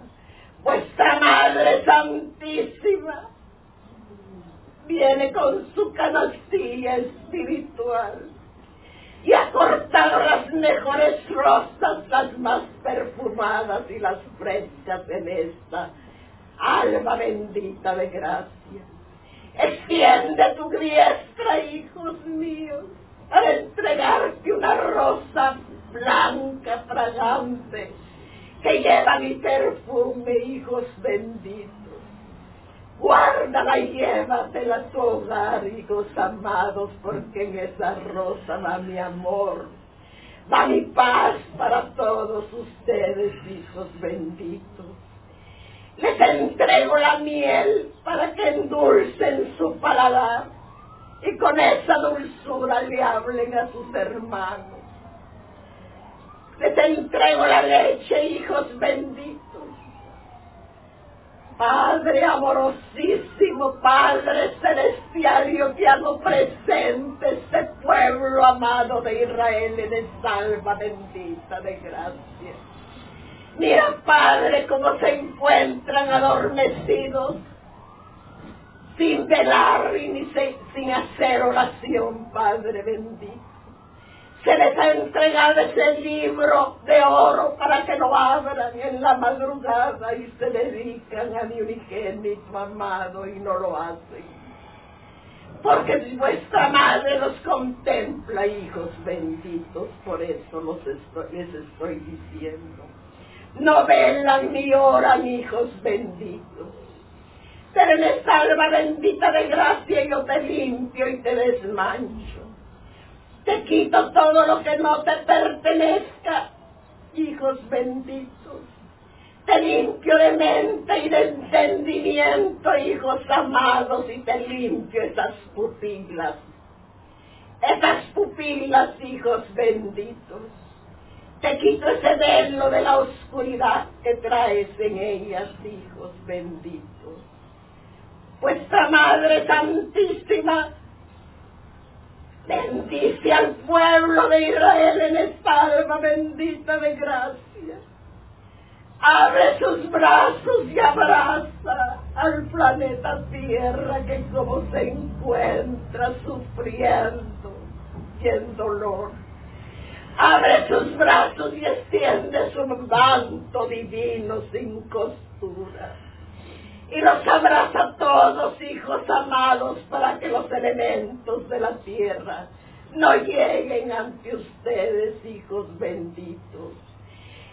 Vuestra Madre Santísima viene con su canastilla espiritual y ha cortado las mejores rosas, las más perfumadas y las frescas en esta alma bendita de gracia. Extiende tu diestra, hijos míos, para entregarte una rosa blanca, fragante, que lleva mi perfume, hijos benditos. Guárdala y llévatela a tu hogar, hijos amados, porque en esa rosa va mi amor, va mi paz para todos ustedes, hijos benditos. Les entrego la miel para que endulcen su paladar y con esa dulzura le hablen a sus hermanos. Les entrego la leche, hijos benditos. Padre amorosísimo, Padre celestial, yo te hago presente este pueblo amado de Israel en esta alma bendita de gracia. Mira, Padre, cómo se encuentran adormecidos, sin velar y ni sin hacer oración, Padre bendito. Se les ha entregado ese libro de oro para que lo abran en la madrugada y se dedican a mi unigénito amado y no lo hacen. Porque vuestra madre los contempla, hijos benditos, por eso los les estoy diciendo no velan ni oran, hijos benditos. Pero en esta alma bendita de gracia yo te limpio y te desmancho. Te quito todo lo que no te pertenezca, hijos benditos. Te limpio de mente y de entendimiento, hijos amados, y te limpio esas pupilas. Esas pupilas, hijos benditos te quito ese velo de la oscuridad que traes en ellas, hijos benditos. Vuestra Madre Santísima bendice al pueblo de Israel en esta alma bendita de gracia. Abre sus brazos y abraza al planeta Tierra que como se encuentra sufriendo y en dolor abre sus brazos y extiende su manto divino sin costura. Y los abraza a todos, hijos amados, para que los elementos de la tierra no lleguen ante ustedes, hijos benditos.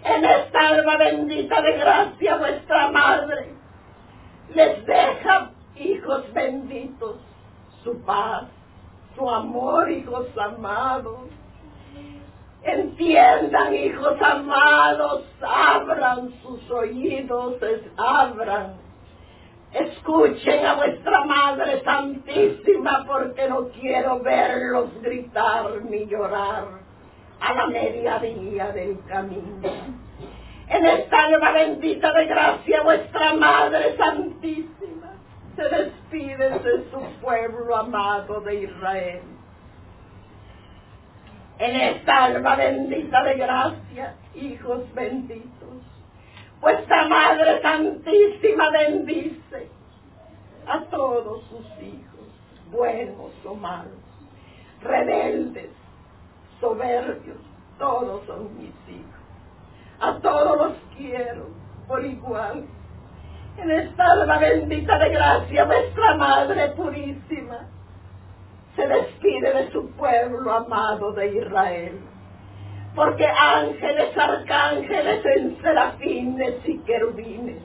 En esta alma bendita de gracia, vuestra madre les deja, hijos benditos, su paz, su amor, hijos amados Entiendan, hijos amados, abran sus oídos, abran. Escuchen a vuestra Madre Santísima porque no quiero verlos gritar ni llorar a la mediodía del camino. En esta alma bendita de gracia, vuestra Madre Santísima se despide de su pueblo amado de Israel en esta alma bendita de gracia, hijos benditos. Vuestra Madre Santísima bendice a todos sus hijos, buenos o malos, rebeldes, soberbios, todos son mis hijos. A todos los quiero por igual. En esta alma bendita de gracia, vuestra Madre purísima, se despide de su pueblo amado de Israel. Porque ángeles, arcángeles, en serafines y querubines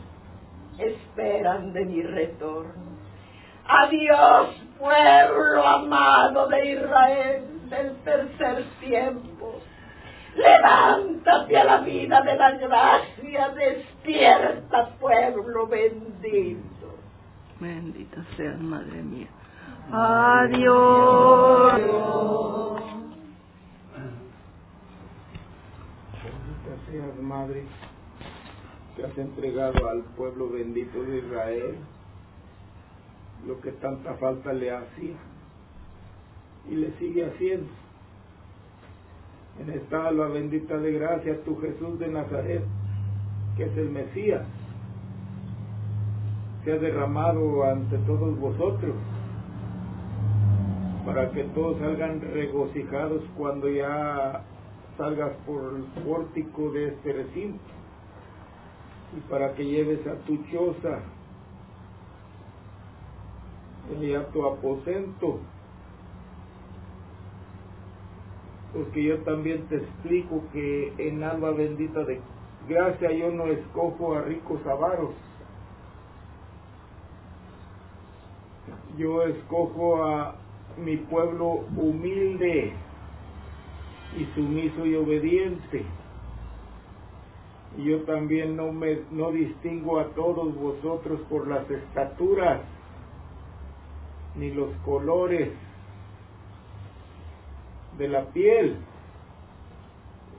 esperan de mi retorno. Adiós, pueblo amado de Israel del tercer tiempo. Levántate a la vida de la gracia, despierta, pueblo bendito. Bendita sea, Madre mía. Adiós. Bendita seas, Madre, que has entregado al pueblo bendito de Israel lo que tanta falta le hacía y le sigue haciendo. En esta alma bendita de gracia, tu Jesús de Nazaret, que es el Mesías, se ha derramado ante todos vosotros para que todos salgan regocijados cuando ya salgas por el pórtico de este recinto y para que lleves a tu choza y a tu aposento. Porque yo también te explico que en alma bendita de gracia yo no escojo a ricos avaros. Yo escojo a mi pueblo humilde y sumiso y obediente. Y yo también no me no distingo a todos vosotros por las estaturas ni los colores de la piel.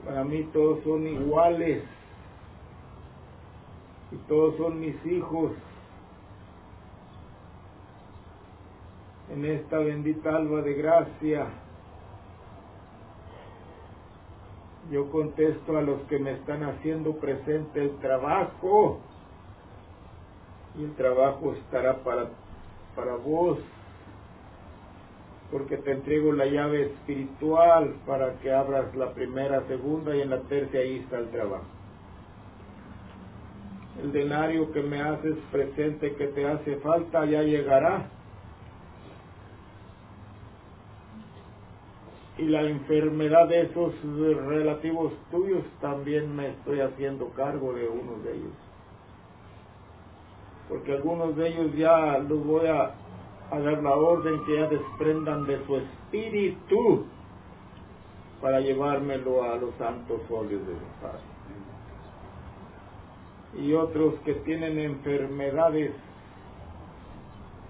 Para mí todos son iguales y todos son mis hijos. En esta bendita alba de gracia, yo contesto a los que me están haciendo presente el trabajo y el trabajo estará para, para vos porque te entrego la llave espiritual para que abras la primera, segunda y en la tercera ahí está el trabajo. El denario que me haces presente que te hace falta ya llegará. Y la enfermedad de esos relativos tuyos también me estoy haciendo cargo de uno de ellos. Porque algunos de ellos ya los voy a a dar la orden que ya desprendan de su espíritu para llevármelo a los santos óleos de los padres. Y otros que tienen enfermedades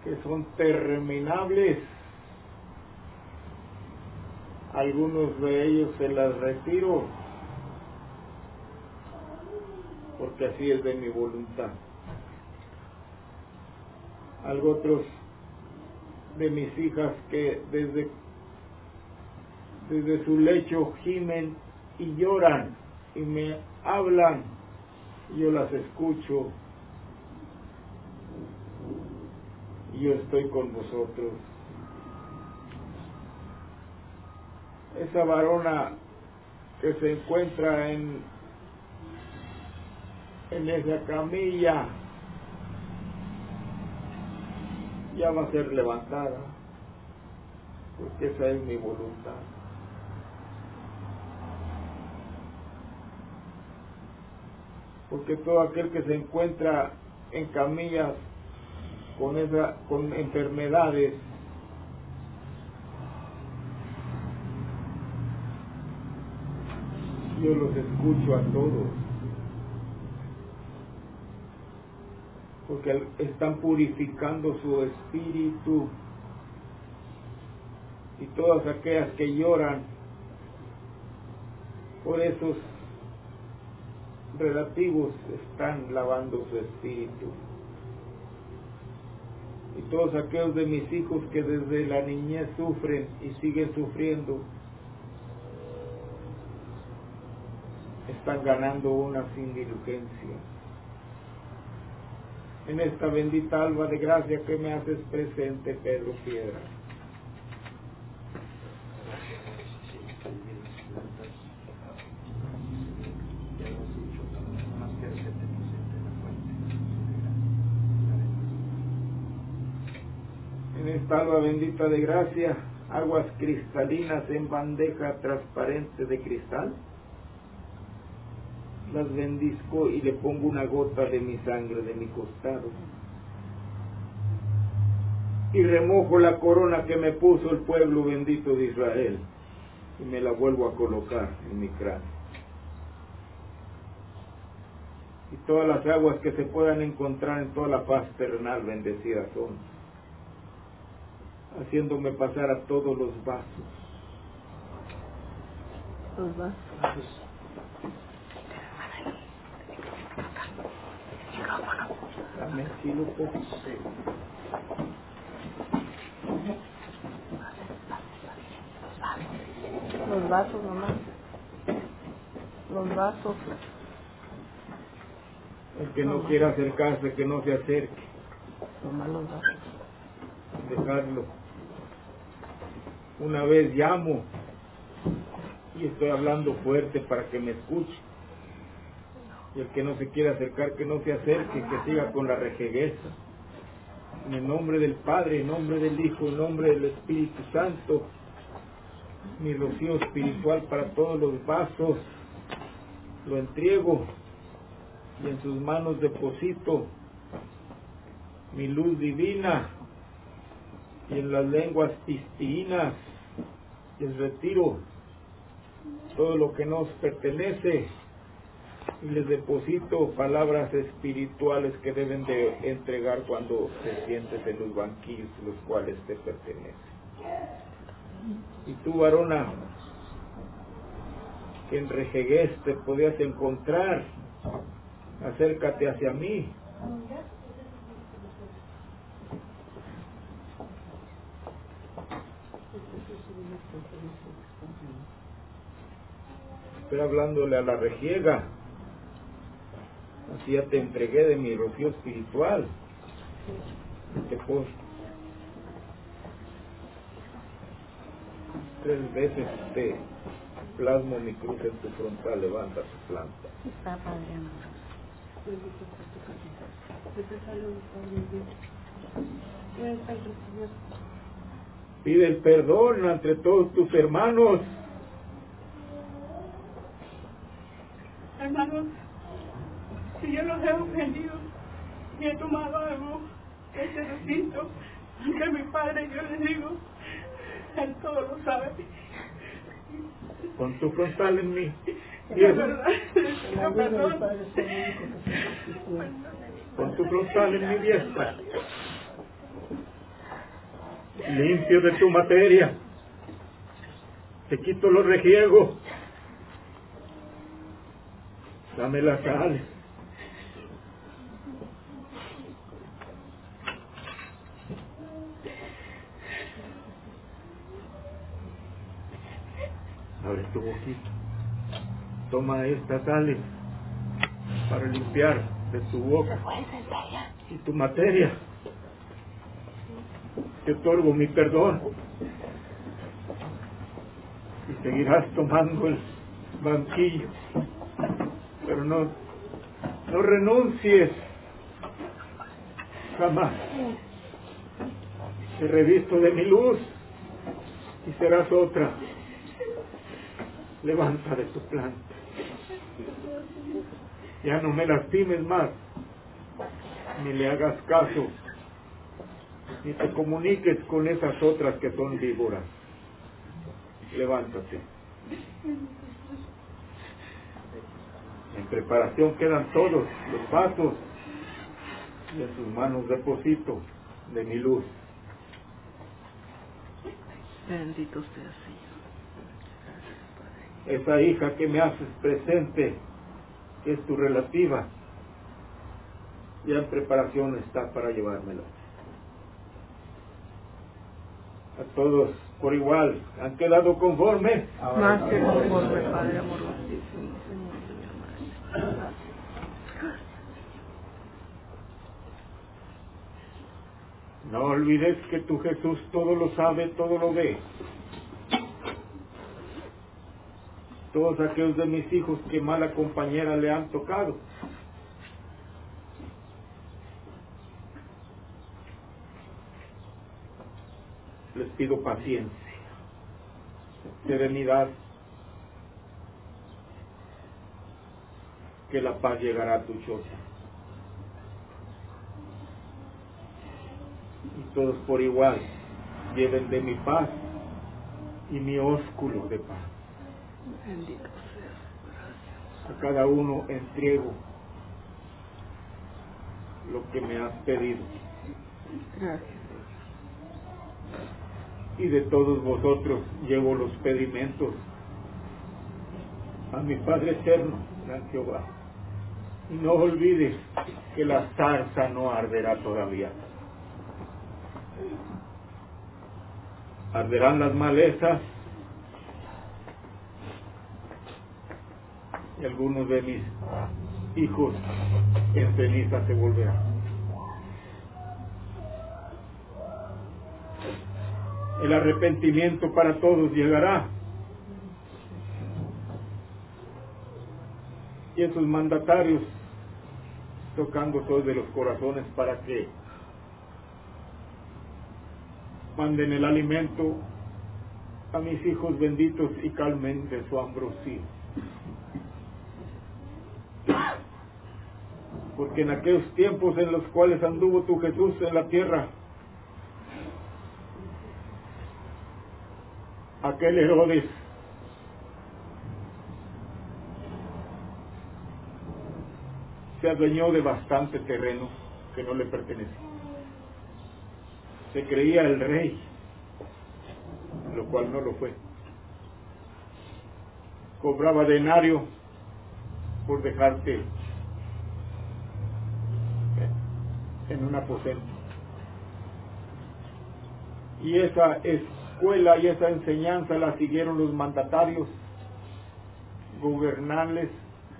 que son terminables, algunos de ellos se las retiro porque así es de mi voluntad. Algo otros de mis hijas que desde, desde su lecho gimen y lloran y me hablan, yo las escucho yo estoy con vosotros. Esa varona que se encuentra en, en esa camilla ya va a ser levantada, porque esa es mi voluntad. Porque todo aquel que se encuentra en camillas con, esa, con enfermedades, yo los escucho a todos. porque están purificando su espíritu y todas aquellas que lloran por esos relativos están lavando su espíritu. Y todos aquellos de mis hijos que desde la niñez sufren y siguen sufriendo, están ganando una sin diligencia en esta bendita alba de gracia que me haces presente, Pedro Piedra. En esta alba bendita de gracia, aguas cristalinas en bandeja transparente de cristal las bendizco y le pongo una gota de mi sangre de mi costado. Y remojo la corona que me puso el pueblo bendito de Israel y me la vuelvo a colocar en mi cráneo. Y todas las aguas que se puedan encontrar en toda la paz terrenal bendecidas son, haciéndome pasar a todos los vasos. Los vasos. Los vasos nomás. Los vasos. El que no quiera acercarse, que no se acerque. Nomás los vasos. Dejarlo. Una vez llamo y estoy hablando fuerte para que me escuche y el que no se quiera acercar, que no se acerque, que siga con la rejegueza. En el nombre del Padre, en nombre del Hijo, en nombre del Espíritu Santo, mi rocío espiritual para todos los vasos, lo entrego y en sus manos deposito mi luz divina y en las lenguas pistinas les retiro todo lo que nos pertenece les deposito palabras espirituales que deben de entregar cuando te sientes en los banquillos los cuales te pertenecen. Y tú, varona, que en Rejegués te podías encontrar, acércate hacia mí. Estoy hablándole a la rejiega. Así ya te entregué de mi rocío espiritual. Te puedo tres veces te plasmo mi cruz en tu frontal, levanta tu planta. Está padre. Pide el perdón entre todos tus hermanos. Hermanos, si yo los he ofendido y he tomado algo este recinto ante mi padre, yo les digo, él todo lo sabe. Con tu frontal en mí. Y Es verdad, perdón. con tu frontal en mi diestra. Limpio de tu materia. Te quito los rejiegos. Dame la sal. Abre tu boquita. Toma esta sal para limpiar de tu boca y tu materia. Te otorgo mi perdón. Y seguirás tomando el banquillo. Pero no, no renuncies jamás. Te revisto de mi luz y serás otra. Levanta de tu planta. Ya no me lastimes más, ni le hagas caso, ni te comuniques con esas otras que son víboras. Levántate. En preparación quedan todos los vasos y en sus manos deposito de mi luz. Bendito sea, Señor. Esa hija que me haces presente, que es tu relativa, ya en preparación está para llevármela. A todos por igual, ¿han quedado conformes? Más que conforme, Padre amorosísimo, Señor. No olvides que tu Jesús todo lo sabe, todo lo ve. Todos aquellos de mis hijos que mala compañera le han tocado. Les pido paciencia, serenidad, que la paz llegará a tu choza. y todos por igual lleven de mi paz y mi ósculo de paz. Bendito. A cada uno entrego lo que me has pedido Gracias. y de todos vosotros llevo los pedimentos a mi Padre Eterno, gran Jehová. Y no olvides que la zarza no arderá todavía. Arderán las malezas y algunos de mis hijos en ceniza se volverán. El arrepentimiento para todos llegará. Y esos mandatarios tocando todos de los corazones para que manden el alimento a mis hijos benditos y calmen de su ambrosía. Porque en aquellos tiempos en los cuales anduvo tu Jesús en la tierra, aquel Herodes se adueñó de bastante terreno que no le pertenecía. Se creía el rey, lo cual no lo fue. Cobraba denario por dejarte en un aposento. Y esa escuela y esa enseñanza la siguieron los mandatarios gubernales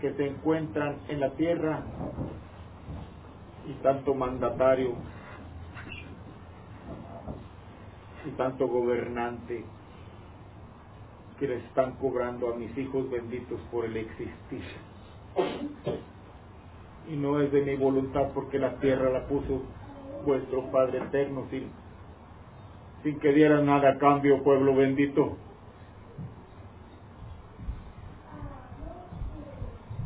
que se encuentran en la tierra y tanto mandatario y tanto gobernante que le están cobrando a mis hijos benditos por el existir. Y no es de mi voluntad porque la tierra la puso vuestro Padre eterno sin, sin que diera nada a cambio, pueblo bendito.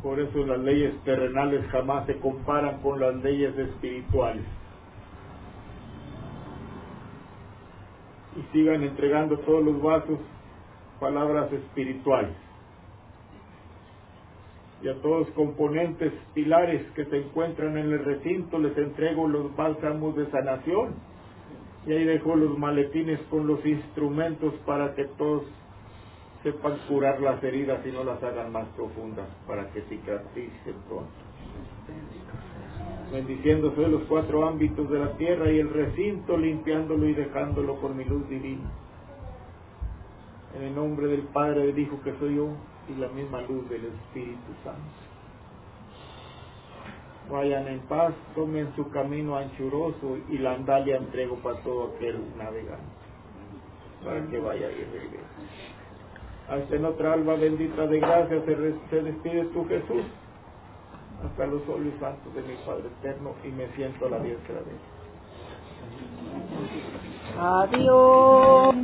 Por eso las leyes terrenales jamás se comparan con las leyes espirituales. Y sigan entregando todos los vasos palabras espirituales. Y a todos los componentes, pilares que se encuentran en el recinto, les entrego los bálsamos de sanación. Y ahí dejo los maletines con los instrumentos para que todos sepan curar las heridas y no las hagan más profundas para que cicatricen pronto. Bendiciéndose los cuatro ámbitos de la tierra y el recinto, limpiándolo y dejándolo con mi luz divina. En el nombre del Padre, del Hijo que soy yo y la misma luz del Espíritu Santo. Vayan en paz, tomen su camino anchuroso y la andalia entrego para todo aquel navegante, para que vaya y regrese hasta en otra alma bendita de gracia se, despide tu Jesús hasta los solos santos de mi Padre eterno y me siento a la diestra de él. Adiós.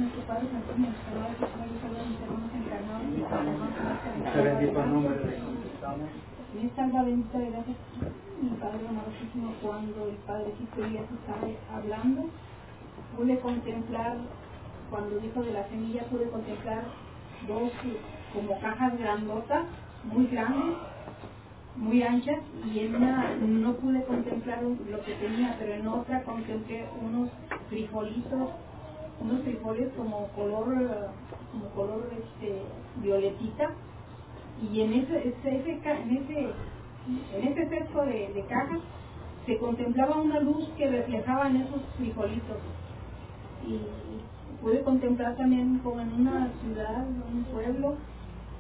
De gracias, mi Padre amorosísimo, cuando el Padre Cristo está hablando, pude contemplar, cuando dijo de la semilla, pude contemplar dos como cajas grandotas, muy grandes, muy anchas, y en una no pude contemplar lo que tenía, pero en otra contemplé unos frijolitos, unos frijoles como color, como color este, violetita, y en ese, ese, en ese, en ese sexo de, de cajas se contemplaba una luz que reflejaba en esos frijolitos. Y, pude contemplar también como en una ciudad, un pueblo,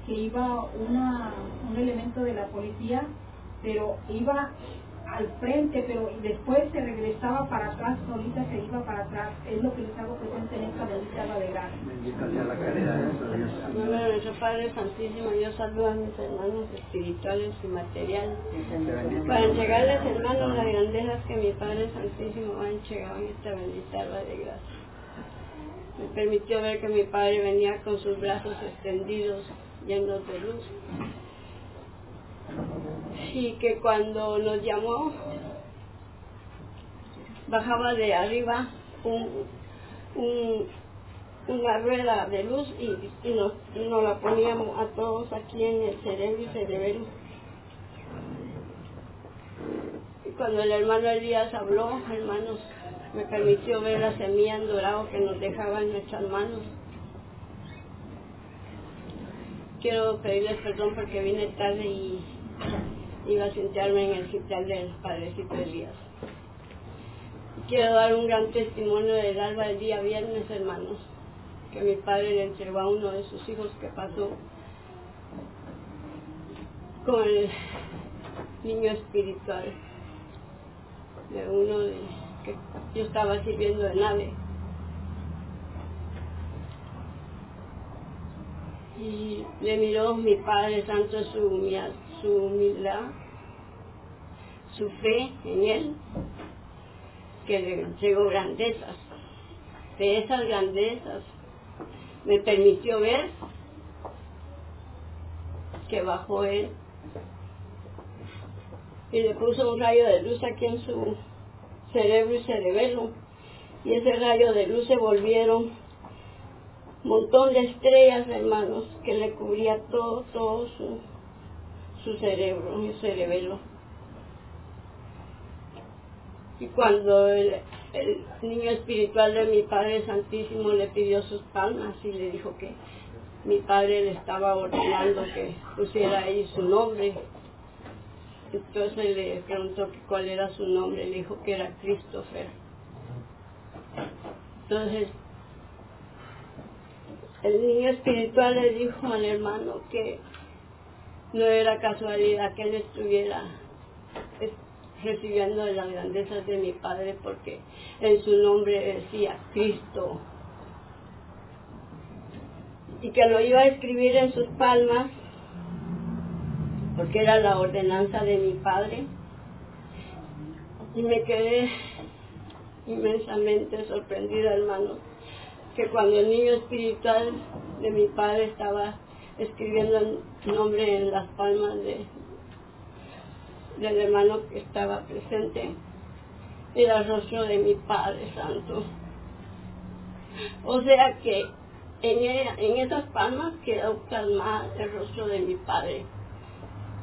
que iba una, un elemento de la policía, pero iba al frente, pero después se regresaba para atrás, solita se iba para atrás. Es lo que les hago presente en esta bendita la de gracia. Bendita sea la caridad de nombre de nuestro Padre Santísimo, yo saludo a mis hermanos espirituales y materiales. Para entregarles, hermanos, las grandezas que mi Padre Santísimo ha entregado en esta bendita de gracia me permitió ver que mi padre venía con sus brazos extendidos, llenos de luz. Y que cuando nos llamó, bajaba de arriba un, una rueda de luz y, nos, nos, la poníamos a todos aquí en el cerebro y cerebelo. Y cuando el hermano Elías habló, hermanos, me permitió ver la semilla en dorado que nos dejaba en nuestras manos. Quiero pedirles perdón porque vine tarde y iba a sentarme en el hospital del Padrecito Elías. Quiero dar un gran testimonio del alba del día viernes, hermanos, que mi padre le entregó a uno de sus hijos que pasó con el niño espiritual de uno de que yo estaba sirviendo de nave. Y le miró mi Padre Santo su, su humildad, su fe en Él, que le entregó grandezas, de esas grandezas, me permitió ver que bajó él. Y le puso un rayo de luz aquí en su cerebro y cerebelo. Y ese rayo de luz se volvieron un montón de estrellas hermanos que le cubría todo todo su, su cerebro y cerebelo y cuando el, el niño espiritual de mi Padre Santísimo le pidió sus palmas y le dijo que mi padre le estaba ordenando que pusiera ahí su nombre. Entonces le preguntó que cuál era su nombre, le dijo que era Christopher. Entonces el niño espiritual le dijo al hermano que no era casualidad que él estuviera recibiendo de las grandezas de mi padre porque en su nombre decía Cristo. Y que lo iba a escribir en sus palmas porque era la ordenanza de mi padre. Y me quedé inmensamente sorprendida hermano que cuando el niño espiritual de mi padre estaba escribiendo el nombre en las palmas de, del hermano que estaba presente. Era el rostro de mi Padre Santo. O sea que en, en esas palmas quedó plasmado el rostro de mi Padre.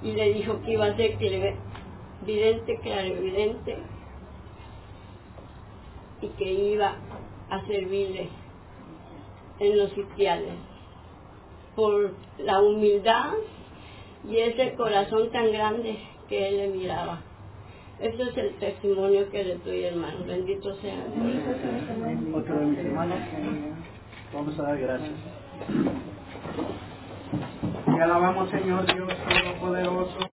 Y le dijo que iba a ser vidente, clarividente y que iba a servirle en los sitiales por la humildad y ese corazón tan grande que él le miraba. Ese es el testimonio que le doy, hermano. Bendito sea. Otro de mis hermanos, vamos a dar gracias. Y alabamos, Señor Dios Todopoderoso.